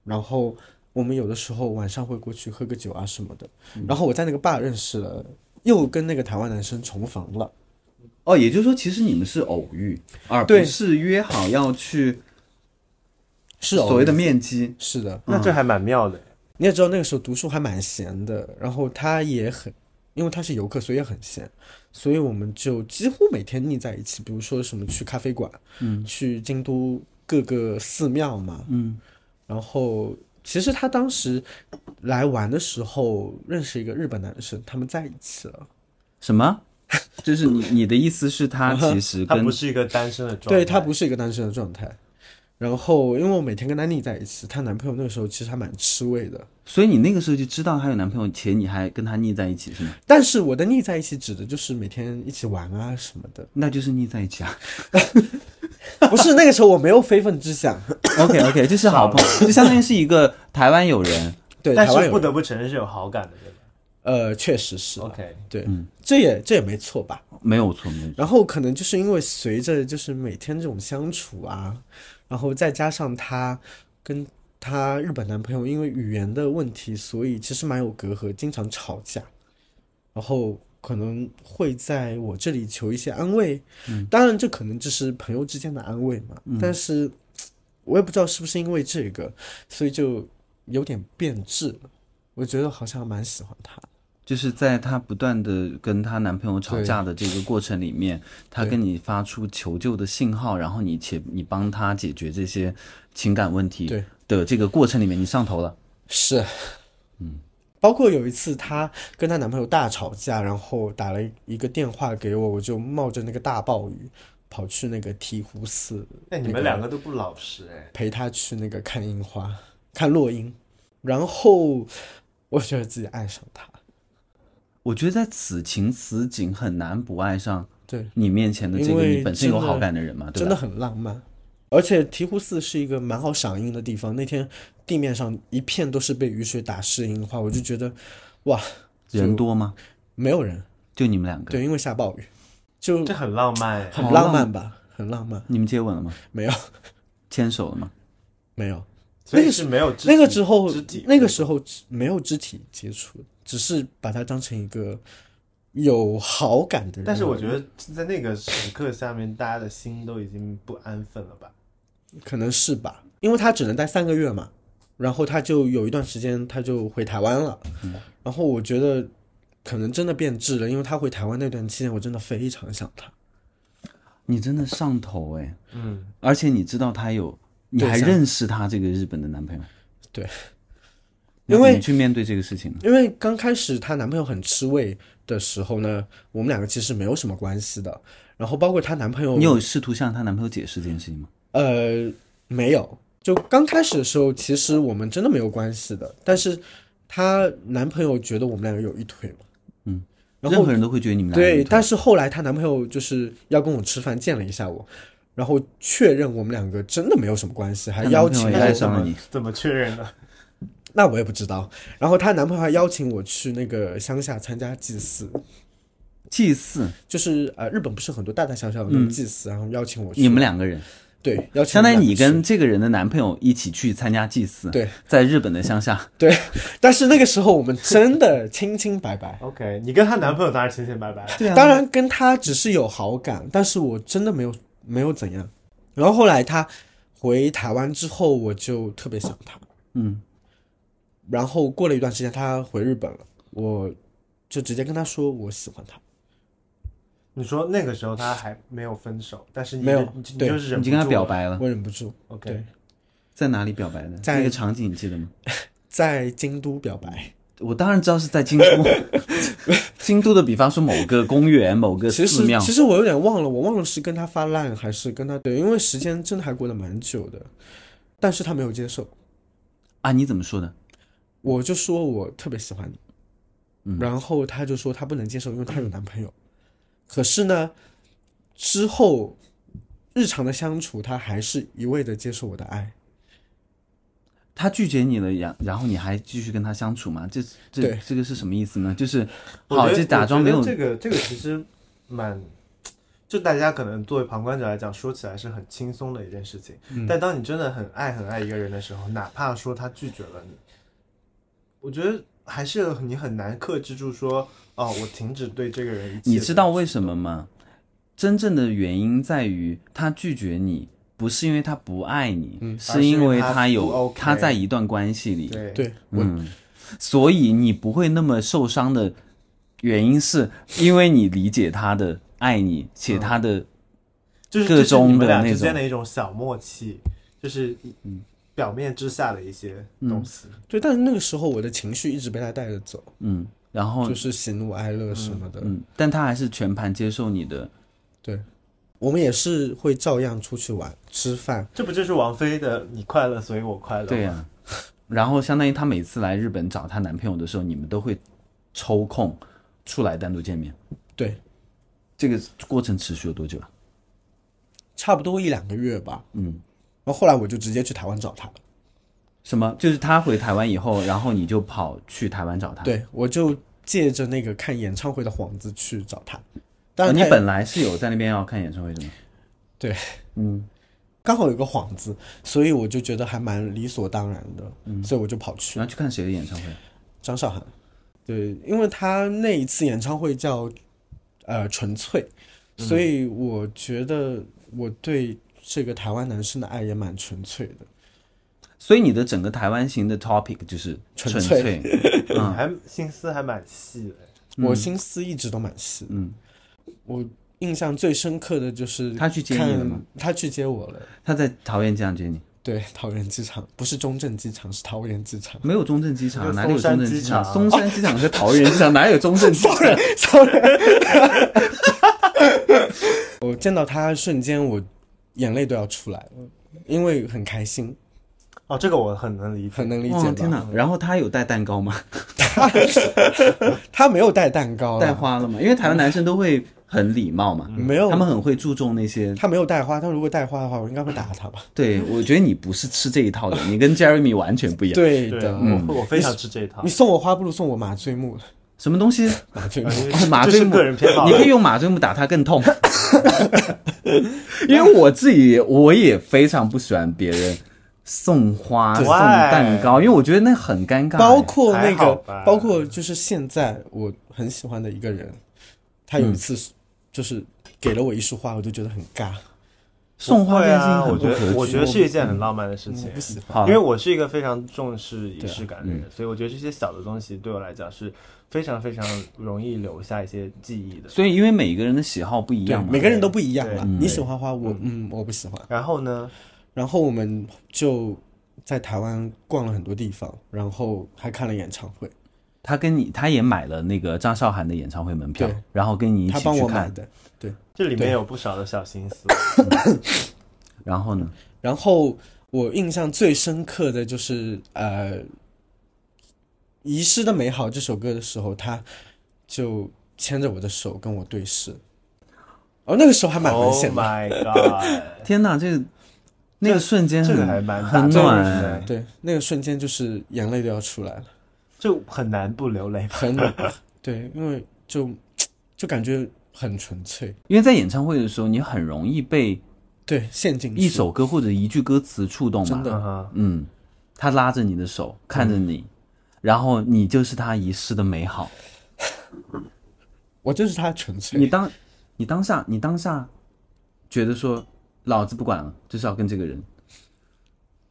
[SPEAKER 2] 然后我们有的时候晚上会过去喝个酒啊什么的。然后我在那个 bar 认识了，又跟那个台湾男生重逢了。
[SPEAKER 1] 哦，也就是说，其实你们是偶遇，而不
[SPEAKER 2] 对
[SPEAKER 1] 是约好要去
[SPEAKER 2] 是
[SPEAKER 1] 所谓的面基。
[SPEAKER 2] 是的，
[SPEAKER 3] 那这还蛮妙的。
[SPEAKER 2] 你也知道那个时候读书还蛮闲的，然后他也很，因为他是游客，所以也很闲，所以我们就几乎每天腻在一起。比如说什么去咖啡馆，
[SPEAKER 1] 嗯，
[SPEAKER 2] 去京都各个寺庙嘛，
[SPEAKER 1] 嗯
[SPEAKER 2] 然后其实他当时来玩的时候认识一个日本男生，他们在一起了。
[SPEAKER 1] 什么？就是你你的意思是，他其实跟
[SPEAKER 3] 他不是一个单身的状态，
[SPEAKER 2] 对他不是一个单身的状态。然后因为我每天跟她腻在一起，她男朋友那个时候其实还蛮吃味的。
[SPEAKER 1] 所以你那个时候就知道她有男朋友，且你还跟她腻在一起是吗？
[SPEAKER 2] 但是我的腻在一起指的就是每天一起玩啊什么的。
[SPEAKER 1] 那就是腻在一起啊。
[SPEAKER 2] 不是那个时候我没有非分之想
[SPEAKER 1] ，OK OK，就是好朋友，就相当于是一个台湾友人。
[SPEAKER 2] 对，
[SPEAKER 3] 但
[SPEAKER 2] 台湾有人
[SPEAKER 3] 是不得不承认是有好感的，对吧
[SPEAKER 2] 呃，确实是
[SPEAKER 3] ，？OK，
[SPEAKER 2] 对，
[SPEAKER 1] 嗯
[SPEAKER 2] 这也这也没错吧？
[SPEAKER 1] 没有错，没有错。
[SPEAKER 2] 然后可能就是因为随着就是每天这种相处啊，然后再加上她跟她日本男朋友因为语言的问题，所以其实蛮有隔阂，经常吵架，然后可能会在我这里求一些安慰。嗯，当然这可能就是朋友之间的安慰嘛，但是我也不知道是不是因为这个，所以就有点变质了。我觉得好像蛮喜欢他。
[SPEAKER 1] 就是在她不断的跟她男朋友吵架的这个过程里面，她跟你发出求救的信号，然后你且你帮她解决这些情感问题
[SPEAKER 2] 对
[SPEAKER 1] 的这个过程里面，你上头了。
[SPEAKER 2] 是，嗯，包括有一次她跟她男朋友大吵架，然后打了一个电话给我，我就冒着那个大暴雨跑去那个醍醐寺，
[SPEAKER 3] 哎，你们两个都不老实哎。
[SPEAKER 2] 陪她去那个看樱花、看落樱，然后我觉得自己爱上他。
[SPEAKER 1] 我觉得在此情此景很难不爱上
[SPEAKER 2] 对，
[SPEAKER 1] 你面前的这个你本身有好感的人嘛，对
[SPEAKER 2] 真的？很浪漫。而且醍醐寺是一个蛮好赏樱的地方，那天地面上一片都是被雨水打湿的樱花，我就觉得，哇，
[SPEAKER 1] 人多吗？
[SPEAKER 2] 没有人，
[SPEAKER 1] 就你们两个？
[SPEAKER 2] 对，因为下暴雨，就
[SPEAKER 3] 这很浪漫哎。
[SPEAKER 2] 很浪漫吧，很浪漫。
[SPEAKER 1] 你们接吻了吗？
[SPEAKER 2] 没有，
[SPEAKER 1] 牵手了吗？
[SPEAKER 2] 没有，
[SPEAKER 3] 那个是没有肢体
[SPEAKER 2] 那个时候
[SPEAKER 3] 肢体，
[SPEAKER 2] 那个时候没有肢体接触，只是把他当成一个有好感的人。
[SPEAKER 3] 但是我觉得在那个时刻下面，大家的心都已经不安分了吧？
[SPEAKER 2] 可能是吧，因为他只能待三个月嘛，然后他就有一段时间他就回台湾了，然后我觉得可能真的变质了，因为他回台湾那段期间，我真的非常想他。
[SPEAKER 1] 你真的上头哎！
[SPEAKER 3] 嗯，
[SPEAKER 1] 而且你知道他有，你还认识他这个日本的男朋友？
[SPEAKER 2] 对，因为
[SPEAKER 1] 你去面对这个事情呢？
[SPEAKER 2] 因为刚开始她男朋友很吃味的时候呢，我们两个其实没有什么关系的。然后包括她男朋友，
[SPEAKER 1] 你有试图向她男朋友解释这件事情吗？
[SPEAKER 2] 呃没有，就刚开始的时候，其实我们真的没有关系的。但是她男朋友觉得我们两个有一腿嘛，
[SPEAKER 1] 嗯，
[SPEAKER 2] 然后
[SPEAKER 1] 任何人都会觉得你们俩
[SPEAKER 2] 对，但是后来她男朋友就是要跟我吃饭，见了一下我，然后确认我们两个真的没有什么关系，还邀请
[SPEAKER 1] 男朋友也
[SPEAKER 2] 我
[SPEAKER 1] 爱上了你，
[SPEAKER 3] 怎么确认的？
[SPEAKER 2] 那我也不知道。然后她男朋友还邀请我去那个乡下参加祭祀，
[SPEAKER 1] 祭祀，
[SPEAKER 2] 就是呃，日本不是很多大大小小的那种祭祀，然后邀请我去。
[SPEAKER 1] 你们两个人，
[SPEAKER 2] 对邀请
[SPEAKER 1] 相当于你跟这个人的男朋友一起去参加祭祀，
[SPEAKER 2] 对，
[SPEAKER 1] 在日本的乡下，
[SPEAKER 2] 对，但是那个时候我们真的清清白白。
[SPEAKER 3] OK，你跟她男朋友当然清清白白。
[SPEAKER 1] 对啊
[SPEAKER 2] 当然跟她只是有好感，但是我真的没有没有怎样。然后后来她回台湾之后，我就特别想她。
[SPEAKER 1] 嗯，
[SPEAKER 2] 然后过了一段时间，他回日本了，我就直接跟他说我喜欢他。
[SPEAKER 3] 你说那个时候他还没有分手，但是你
[SPEAKER 2] 没有
[SPEAKER 3] 你就是忍不
[SPEAKER 1] 你跟他。表白了，
[SPEAKER 2] 我忍不住
[SPEAKER 3] OK，
[SPEAKER 2] 对
[SPEAKER 1] 在哪里表白的？
[SPEAKER 2] 在
[SPEAKER 1] 那个场景你记得吗？
[SPEAKER 2] 在京都表白。
[SPEAKER 1] 我当然知道是在京都，京都的，比方说某个公园、某个
[SPEAKER 2] 其
[SPEAKER 1] 寺庙，
[SPEAKER 2] 实其实我有点忘了，我忘了是跟他发烂还是跟他对，因为时间真的还过得蛮久的，但是他没有接受。
[SPEAKER 1] 啊，你怎么说的？
[SPEAKER 2] 我就说我特别喜欢你，
[SPEAKER 1] 嗯
[SPEAKER 2] 然后他就说他不能接受，因为他有男朋友。可是呢，之后日常的相处，他还是一味的接受我的爱。
[SPEAKER 1] 他拒绝你了，然然后你还继续跟他相处吗？这这这个是什么意思呢？就是好，就假装没有
[SPEAKER 3] 这个这个其实蛮，就大家可能作为旁观者来讲，说起来是很轻松的一件事情。
[SPEAKER 1] 嗯
[SPEAKER 3] 但当你真的很爱很爱一个人的时候，哪怕说他拒绝了你，我觉得还是你很难克制住说，哦，我停止对这个人。
[SPEAKER 1] 你知道为什么吗？真正的原因在于他拒绝你，不是因为他不爱你，
[SPEAKER 2] 嗯
[SPEAKER 1] 是因为
[SPEAKER 3] 他
[SPEAKER 1] 有
[SPEAKER 3] OK
[SPEAKER 1] 他在一段关系里，
[SPEAKER 3] 对
[SPEAKER 1] 嗯，所以你不会那么受伤的原因是因为你理解他的爱你，且他的
[SPEAKER 3] 就是你们俩
[SPEAKER 1] 的那种嗯
[SPEAKER 3] 之间的一种小默契，就是表面之下的一些东西。
[SPEAKER 2] 对，但是那个时候我的情绪一直被他带着走，
[SPEAKER 1] 嗯，然后
[SPEAKER 2] 就是喜怒哀乐什么的。
[SPEAKER 1] 嗯，但他还是全盘接受你的，
[SPEAKER 2] 对，我们也是会照样出去玩、吃饭。
[SPEAKER 3] 这不就是王菲的“你快乐，所以我快乐”吗？
[SPEAKER 1] 对呀、然后相当于她每次来日本找她男朋友的时候，你们都会抽空出来单独见面。
[SPEAKER 2] 对，
[SPEAKER 1] 这个过程持续了多久啊？
[SPEAKER 2] 差不多一两个月吧。
[SPEAKER 1] 嗯，
[SPEAKER 2] 然后后来我就直接去台湾找他了。
[SPEAKER 1] 什么？就是他回台湾以后，然后你就跑去台湾找他。，
[SPEAKER 2] 对，我就借着那个看演唱会的幌子去找他。
[SPEAKER 1] 你本来是有在那边要看演唱会的吗？
[SPEAKER 2] 对，
[SPEAKER 1] 嗯，
[SPEAKER 2] 刚好有个幌子，所以我就觉得还蛮理所当然的，所以我就跑去
[SPEAKER 1] 然后去看谁的演唱会？
[SPEAKER 2] 张韶涵。对，因为他那一次演唱会叫呃纯粹，所以我觉得我对这个台湾男生的爱也蛮纯粹的。
[SPEAKER 1] 所以你的整个台湾型的 topic 就是
[SPEAKER 2] 纯
[SPEAKER 1] 粹，
[SPEAKER 2] 粹
[SPEAKER 3] 你 还心思还蛮细的。
[SPEAKER 2] 我心思一直都蛮细的。
[SPEAKER 1] 嗯，
[SPEAKER 2] 我印象最深刻的就是
[SPEAKER 1] 他去接你了吗？
[SPEAKER 2] 他去接我了。
[SPEAKER 1] 他在桃园机场接你，
[SPEAKER 2] 对，桃园机场不是中正机场，是桃园机场。
[SPEAKER 1] 没有中正机场，哪里有中正机场？
[SPEAKER 3] 松山
[SPEAKER 1] 松山机场 和桃园机场哪有中正机场？
[SPEAKER 2] sorry，我见到他的瞬间，我眼泪都要出来了，因为很开心，
[SPEAKER 3] 哦，这个我很能理解。
[SPEAKER 2] 很能理解
[SPEAKER 1] 天哪！然后他有带蛋糕吗？
[SPEAKER 2] 他没有带蛋糕，
[SPEAKER 1] 带花了吗？因为台湾男生都会很礼貌嘛，
[SPEAKER 2] 没有
[SPEAKER 1] 他们很会注重那些。
[SPEAKER 2] 他没有带花，他如果带花的话，我应该会打他吧？
[SPEAKER 1] 对，我觉得你不是吃这一套的，你跟 Jeremy 完全不一样。
[SPEAKER 3] 对，
[SPEAKER 2] 对的，
[SPEAKER 3] 我我非常吃这一套
[SPEAKER 2] 你。送我花不如送我麻醉木，
[SPEAKER 1] 什么东西？
[SPEAKER 2] 马醉木。
[SPEAKER 1] 醉木
[SPEAKER 3] 个人偏好。
[SPEAKER 1] 你可以用马醉木打他更痛。因为我自己我也非常不喜欢别人送花、送蛋糕，因为我觉得那很尴尬。
[SPEAKER 2] 包括那个，包括就是现在我很喜欢的一个人，他有一次就是给了我一束花，我就觉得很尬，
[SPEAKER 1] 送花
[SPEAKER 3] 会啊，
[SPEAKER 1] 这件事情很
[SPEAKER 3] 我觉。得我觉得是一件很浪漫的事情。
[SPEAKER 2] 不喜欢。
[SPEAKER 3] 因为我是一个非常重视仪式感的人，
[SPEAKER 1] 嗯
[SPEAKER 3] 所以我觉得这些小的东西对我来讲是非常非常容易留下一些记忆的。
[SPEAKER 1] 所以因为每个人的喜好不一样，嘛，
[SPEAKER 2] 每个人都不一样
[SPEAKER 3] 对
[SPEAKER 2] 啦。
[SPEAKER 1] 嗯
[SPEAKER 2] 你喜欢花，我嗯我不喜欢。
[SPEAKER 3] 然后呢，
[SPEAKER 2] 然后我们就在台湾逛了很多地方，然后还看了演唱会，
[SPEAKER 1] 他跟你，他也买了那个张韶涵的演唱会门票，然后跟你一起去看。
[SPEAKER 2] 帮我买的。
[SPEAKER 3] 对这里面有不少的小心思。
[SPEAKER 1] 然后呢？
[SPEAKER 2] 然后我印象最深刻的就是呃，《遗失的美好》这首歌的时候，他就牵着我的手跟我对视，哦，那个时候还蛮危
[SPEAKER 3] Oh
[SPEAKER 2] 险的。
[SPEAKER 3] my god！
[SPEAKER 1] 天哪，这个那个瞬间很
[SPEAKER 3] 这个还蛮
[SPEAKER 1] 很暖
[SPEAKER 3] 人的
[SPEAKER 1] 哎。
[SPEAKER 2] 对，那个瞬间就是眼泪都要出来了，
[SPEAKER 3] 就很难不流泪。
[SPEAKER 2] 很暖 对，因为就就感觉很纯粹，
[SPEAKER 1] 因为在演唱会的时候，你很容易被
[SPEAKER 2] 对，陷进去
[SPEAKER 1] 一首歌或者一句歌词触动嘛。
[SPEAKER 2] 真的
[SPEAKER 3] 嗯，
[SPEAKER 1] 他拉着你的手，看着你，然后你就是他一世的美好。
[SPEAKER 2] 我就是他纯粹。
[SPEAKER 1] 你当，你当下，你当下觉得说，老子不管了，就是要跟这个人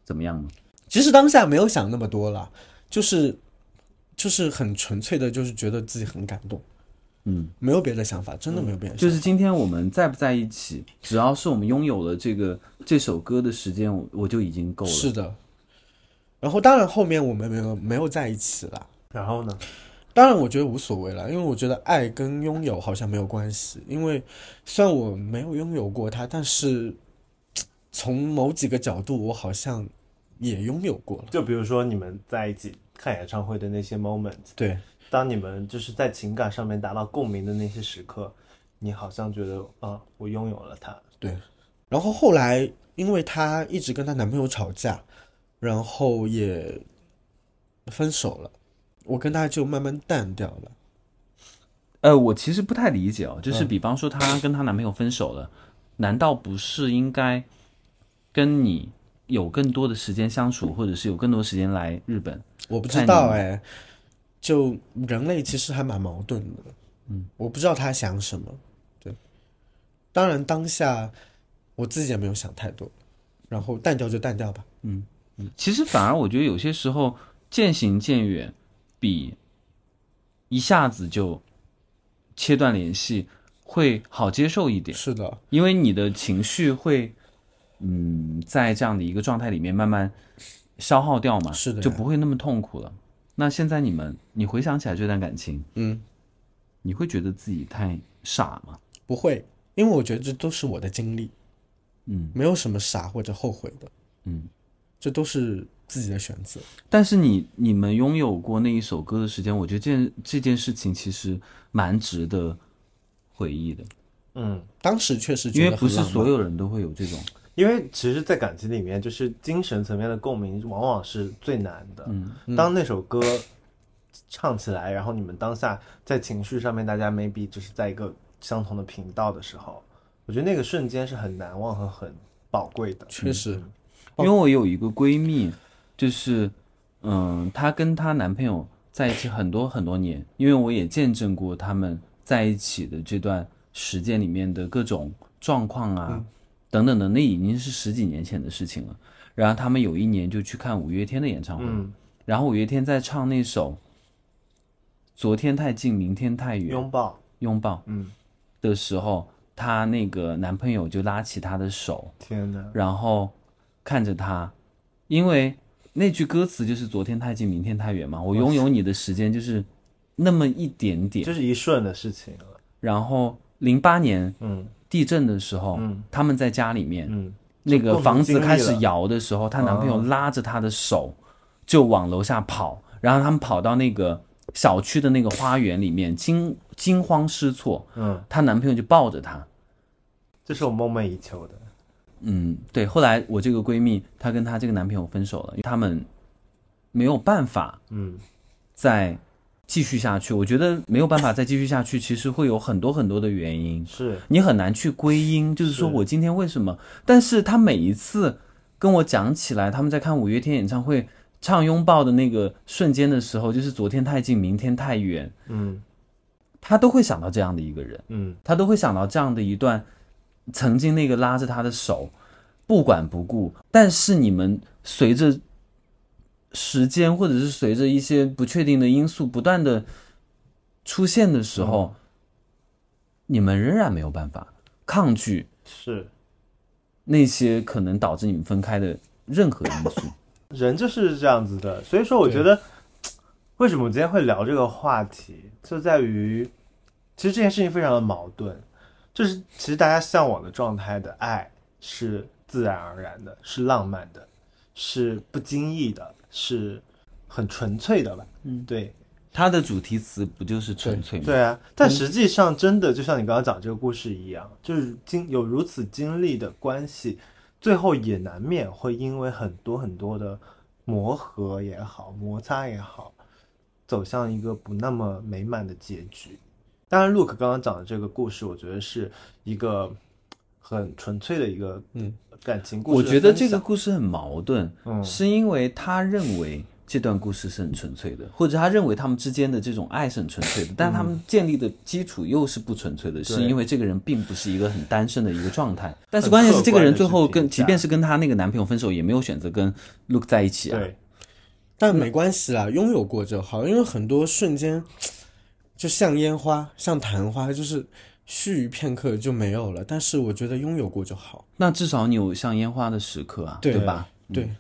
[SPEAKER 1] 怎么样吗？
[SPEAKER 2] 其实当下没有想那么多了，就是就是很纯粹的，就是觉得自己很感动，
[SPEAKER 1] 嗯，
[SPEAKER 2] 没有别的想法，真的没有别的想法。
[SPEAKER 1] 就是今天我们在不在一起，只要是我们拥有了这个这首歌的时间，我我就已经够了。
[SPEAKER 2] 是的。然后当然后面我们没有没有在一起了，
[SPEAKER 3] 然后呢？
[SPEAKER 2] 当然我觉得无所谓了，因为我觉得爱跟拥有好像没有关系，因为虽然我没有拥有过它，但是从某几个角度我好像也拥有过了。
[SPEAKER 3] 就比如说你们在一起看演唱会的那些 moment，
[SPEAKER 2] 对，
[SPEAKER 3] 当你们就是在情感上面达到共鸣的那些时刻，你好像觉得啊，我拥有了它。
[SPEAKER 2] 对，然后后来因为她一直跟她男朋友吵架，然后也分手了，我跟她就慢慢淡掉了。
[SPEAKER 1] 呃，我其实不太理解哦，就是
[SPEAKER 2] 嗯
[SPEAKER 1] 比方说她跟她男朋友分手了，难道不是应该跟你有更多的时间相处，或者是有更多时间来日本？
[SPEAKER 2] 我不知道哎，就人类其实还蛮矛盾的。嗯，我不知道他想什么。对，当然当下我自己也没有想太多，然后淡掉就淡掉吧。
[SPEAKER 1] 其实反而我觉得有些时候渐行渐远，比一下子就切断联系会好接受一点，
[SPEAKER 2] 是的，
[SPEAKER 1] 因为你的情绪会，嗯，在这样的一个状态里面慢慢消耗掉嘛，
[SPEAKER 2] 是的
[SPEAKER 1] 就不会那么痛苦了。那现在你们，你回想起来这段感情，
[SPEAKER 2] 嗯，
[SPEAKER 1] 你会觉得自己太傻吗？
[SPEAKER 2] 不会，因为我觉得这都是我的经历，
[SPEAKER 1] 嗯，
[SPEAKER 2] 没有什么傻或者后悔的，
[SPEAKER 1] 嗯，
[SPEAKER 2] 这都是自己的选择。
[SPEAKER 1] 但是你你们拥有过那一首歌的时间，我觉得这件这件事情其实蛮值得回忆的，
[SPEAKER 3] 嗯，
[SPEAKER 2] 当时确实
[SPEAKER 1] 因
[SPEAKER 2] 觉得
[SPEAKER 1] 为不是所有人都会有这种，
[SPEAKER 3] 因为其实，在感情里面，就是精神层面的共鸣往往是最难的。嗯，当那首歌唱起来，然后你们当下在情绪上面，大家 maybe 就是在一个相同的频道的时候，我觉得那个瞬间是很难忘和很宝贵的。
[SPEAKER 2] 确实，
[SPEAKER 1] 因为我有一个闺蜜，就是，嗯，她跟她男朋友在一起很多很多年，因为我也见证过他们在一起的这段时间里面的各种状况啊，等等的，那已经是十几年前的事情了。然后他们有一年就去看五月天的演唱会，
[SPEAKER 3] 嗯，
[SPEAKER 1] 然后五月天在唱那首《昨天太近，明天太远》
[SPEAKER 3] 拥抱，
[SPEAKER 1] 拥抱
[SPEAKER 3] 嗯，
[SPEAKER 1] 的时候，她那个男朋友就拉起她的手，
[SPEAKER 3] 天哪，
[SPEAKER 1] 然后看着他，因为那句歌词就是“昨天太近，明天太远”嘛。我拥有你的时间就是那么一点点。
[SPEAKER 3] 就是一瞬的事情了。
[SPEAKER 1] 然后零八年
[SPEAKER 3] 嗯
[SPEAKER 1] 地震的时候，
[SPEAKER 3] 嗯
[SPEAKER 1] 他们在家里面，
[SPEAKER 3] 嗯，
[SPEAKER 1] 那个房子开始摇的时候，她男朋友拉着她的手就往楼下跑，然后他们跑到那个小区的那个花园里面，惊惊慌失措。
[SPEAKER 3] 嗯，
[SPEAKER 1] 她男朋友就抱着她，
[SPEAKER 3] 这是我梦寐以求的。
[SPEAKER 1] 嗯，对。后来我这个闺蜜她跟她这个男朋友分手了，因为他们没有办法
[SPEAKER 3] 嗯
[SPEAKER 1] 再继续下去。我觉得没有办法再继续下去，其实会有很多很多的原因，
[SPEAKER 3] 是，
[SPEAKER 1] 你很难去归因，就是说我今天为什么？但是她每一次跟我讲起来，他们在看五月天演唱会唱拥抱的那个瞬间的时候，就是昨天太近，明天太远，
[SPEAKER 3] 嗯
[SPEAKER 1] 他都会想到这样的一个人，
[SPEAKER 3] 嗯
[SPEAKER 1] 他都会想到这样的一段曾经那个拉着他的手，不管不顾，但是你们随着时间或者是随着一些不确定的因素不断的出现的时候，你们仍然没有办法抗拒
[SPEAKER 3] 是。
[SPEAKER 1] 那些可能导致你们分开的任何因素。
[SPEAKER 3] 人就是这样子的，所以说我觉得，为什么我今天会聊这个话题，就在于，其实这件事情非常的矛盾，就是其实大家向往的状态的爱是自然而然的，是浪漫的，是不经意的，是很纯粹的吧？嗯，对，
[SPEAKER 1] 它的主题词不就是纯粹吗？
[SPEAKER 3] 对啊，但实际上真的就像你刚刚讲这个故事一样，就是经有如此经历的关系。最后也难免会因为很多很多的磨合也好，摩擦也好，走向一个不那么美满的结局。当然，Look 刚刚讲的这个故事，我觉得是一个很纯粹的一个嗯感情故
[SPEAKER 1] 事。我觉得这个故事很矛盾，嗯，是因为他认为。这段故事是很纯粹的，或者他认为他们之间的这种爱是很纯粹的，但他们建立的基础又是不纯粹的，是因为这个人并不是一个很单身的一个状态。但是关键是这个人最后跟，即便是跟他那个男朋友分手，也没有选择跟 Look 在一起啊。
[SPEAKER 3] 对，
[SPEAKER 2] 但没关系啦，拥有过就好，因为很多瞬间就像烟花，像昙花，就是须臾片刻就没有了。但是我觉得拥有过就好，
[SPEAKER 1] 那至少你有像烟花的时刻啊，对吧？
[SPEAKER 2] 对，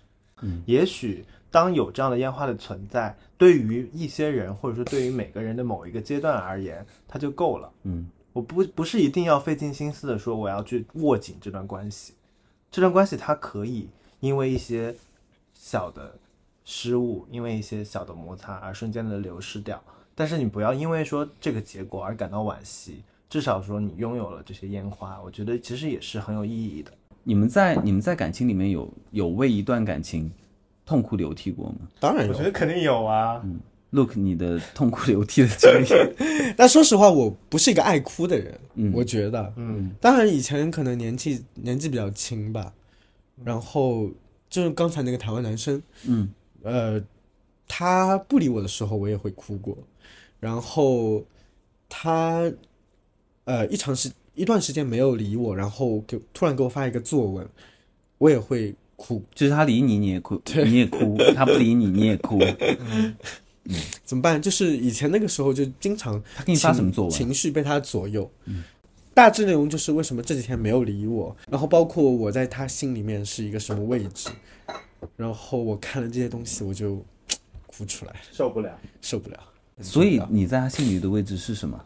[SPEAKER 3] 嗯，也许。当有这样的烟花的存在，对于一些人，或者说对于每个人的某一个阶段而言，它就够了。
[SPEAKER 1] 嗯，
[SPEAKER 3] 我不不是一定要费尽心思的说我要去握紧这段关系，这段关系它可以因为一些小的失误，因为一些小的摩擦而瞬间的流失掉。但是你不要因为说这个结果而感到惋惜，至少说你拥有了这些烟花，我觉得其实也是很有意义的。
[SPEAKER 1] 你们在你们在感情里面有有为一段感情。痛哭流涕过吗？
[SPEAKER 2] 当然有，
[SPEAKER 3] 我觉得肯定有啊。
[SPEAKER 1] 嗯，Look，你的痛哭流涕的经历。
[SPEAKER 2] 但说实话，我不是一个爱哭的人。嗯，我觉得，
[SPEAKER 3] 嗯，
[SPEAKER 2] 当然以前可能年纪年纪比较轻吧。然后就是刚才那个台湾男生，
[SPEAKER 1] 嗯，
[SPEAKER 2] 呃，他不理我的时候，我也会哭过。然后他呃一长时一段时间没有理我，然后给突然给我发一个作文，我也会。哭，
[SPEAKER 1] 就是他理你你也哭，你也哭；他不理你你也哭。
[SPEAKER 2] 嗯，怎么办？就是以前那个时候就经常
[SPEAKER 1] 他给你发什么作文，
[SPEAKER 2] 情绪被他左右。嗯，大致内容就是为什么这几天没有理我，然后包括我在他心里面是一个什么位置，然后我看了这些东西我就哭出来，
[SPEAKER 3] 受不了，
[SPEAKER 2] 受不了。
[SPEAKER 1] 所以你在他心里的位置是什么？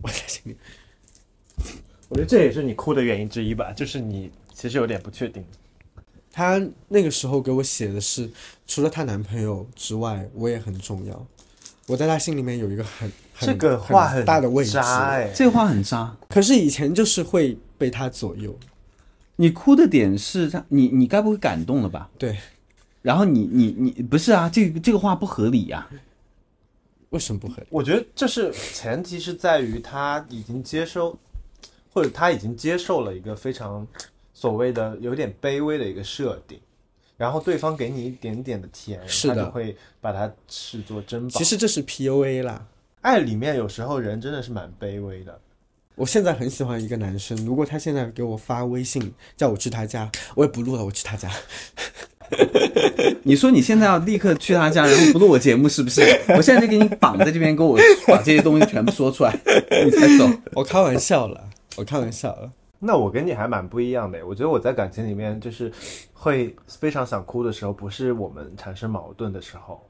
[SPEAKER 2] 我在心里。
[SPEAKER 3] 我觉得这也是你哭的原因之一吧，就是你其实有点不确定。
[SPEAKER 2] 她那个时候给我写的是，除了她男朋友之外，我也很重要。我在她心里面有一个很
[SPEAKER 3] 这个话很
[SPEAKER 2] 大的位置，
[SPEAKER 1] 这话很渣。
[SPEAKER 2] 可是以前就是会被他左右。
[SPEAKER 1] 你哭的点是他，你你该不会感动了吧？
[SPEAKER 2] 对。
[SPEAKER 1] 然后你你你不是啊？这个这个话不合理呀。
[SPEAKER 2] 为什么不合理？
[SPEAKER 3] 我觉得这是前提是在于他已经接收。或者他已经接受了一个非常所谓的有点卑微的一个设定，然后对方给你一点点的甜，他就会把它视作珍宝。
[SPEAKER 2] 其实这是 PUA 啦，
[SPEAKER 3] 爱里面有时候人真的是蛮卑微的。
[SPEAKER 2] 我现在很喜欢一个男生，如果他现在给我发微信叫我去他家，我也不录了，我去他家。
[SPEAKER 1] 你说你现在要立刻去他家，然后不录我节目是不是？我现在就给你绑在这边，给我把这些东西全部说出来，你才走。
[SPEAKER 2] 我开玩笑了。我开玩笑了，
[SPEAKER 3] 那我跟你还蛮不一样的。我觉得我在感情里面就是会非常想哭的时候，不是我们产生矛盾的时候，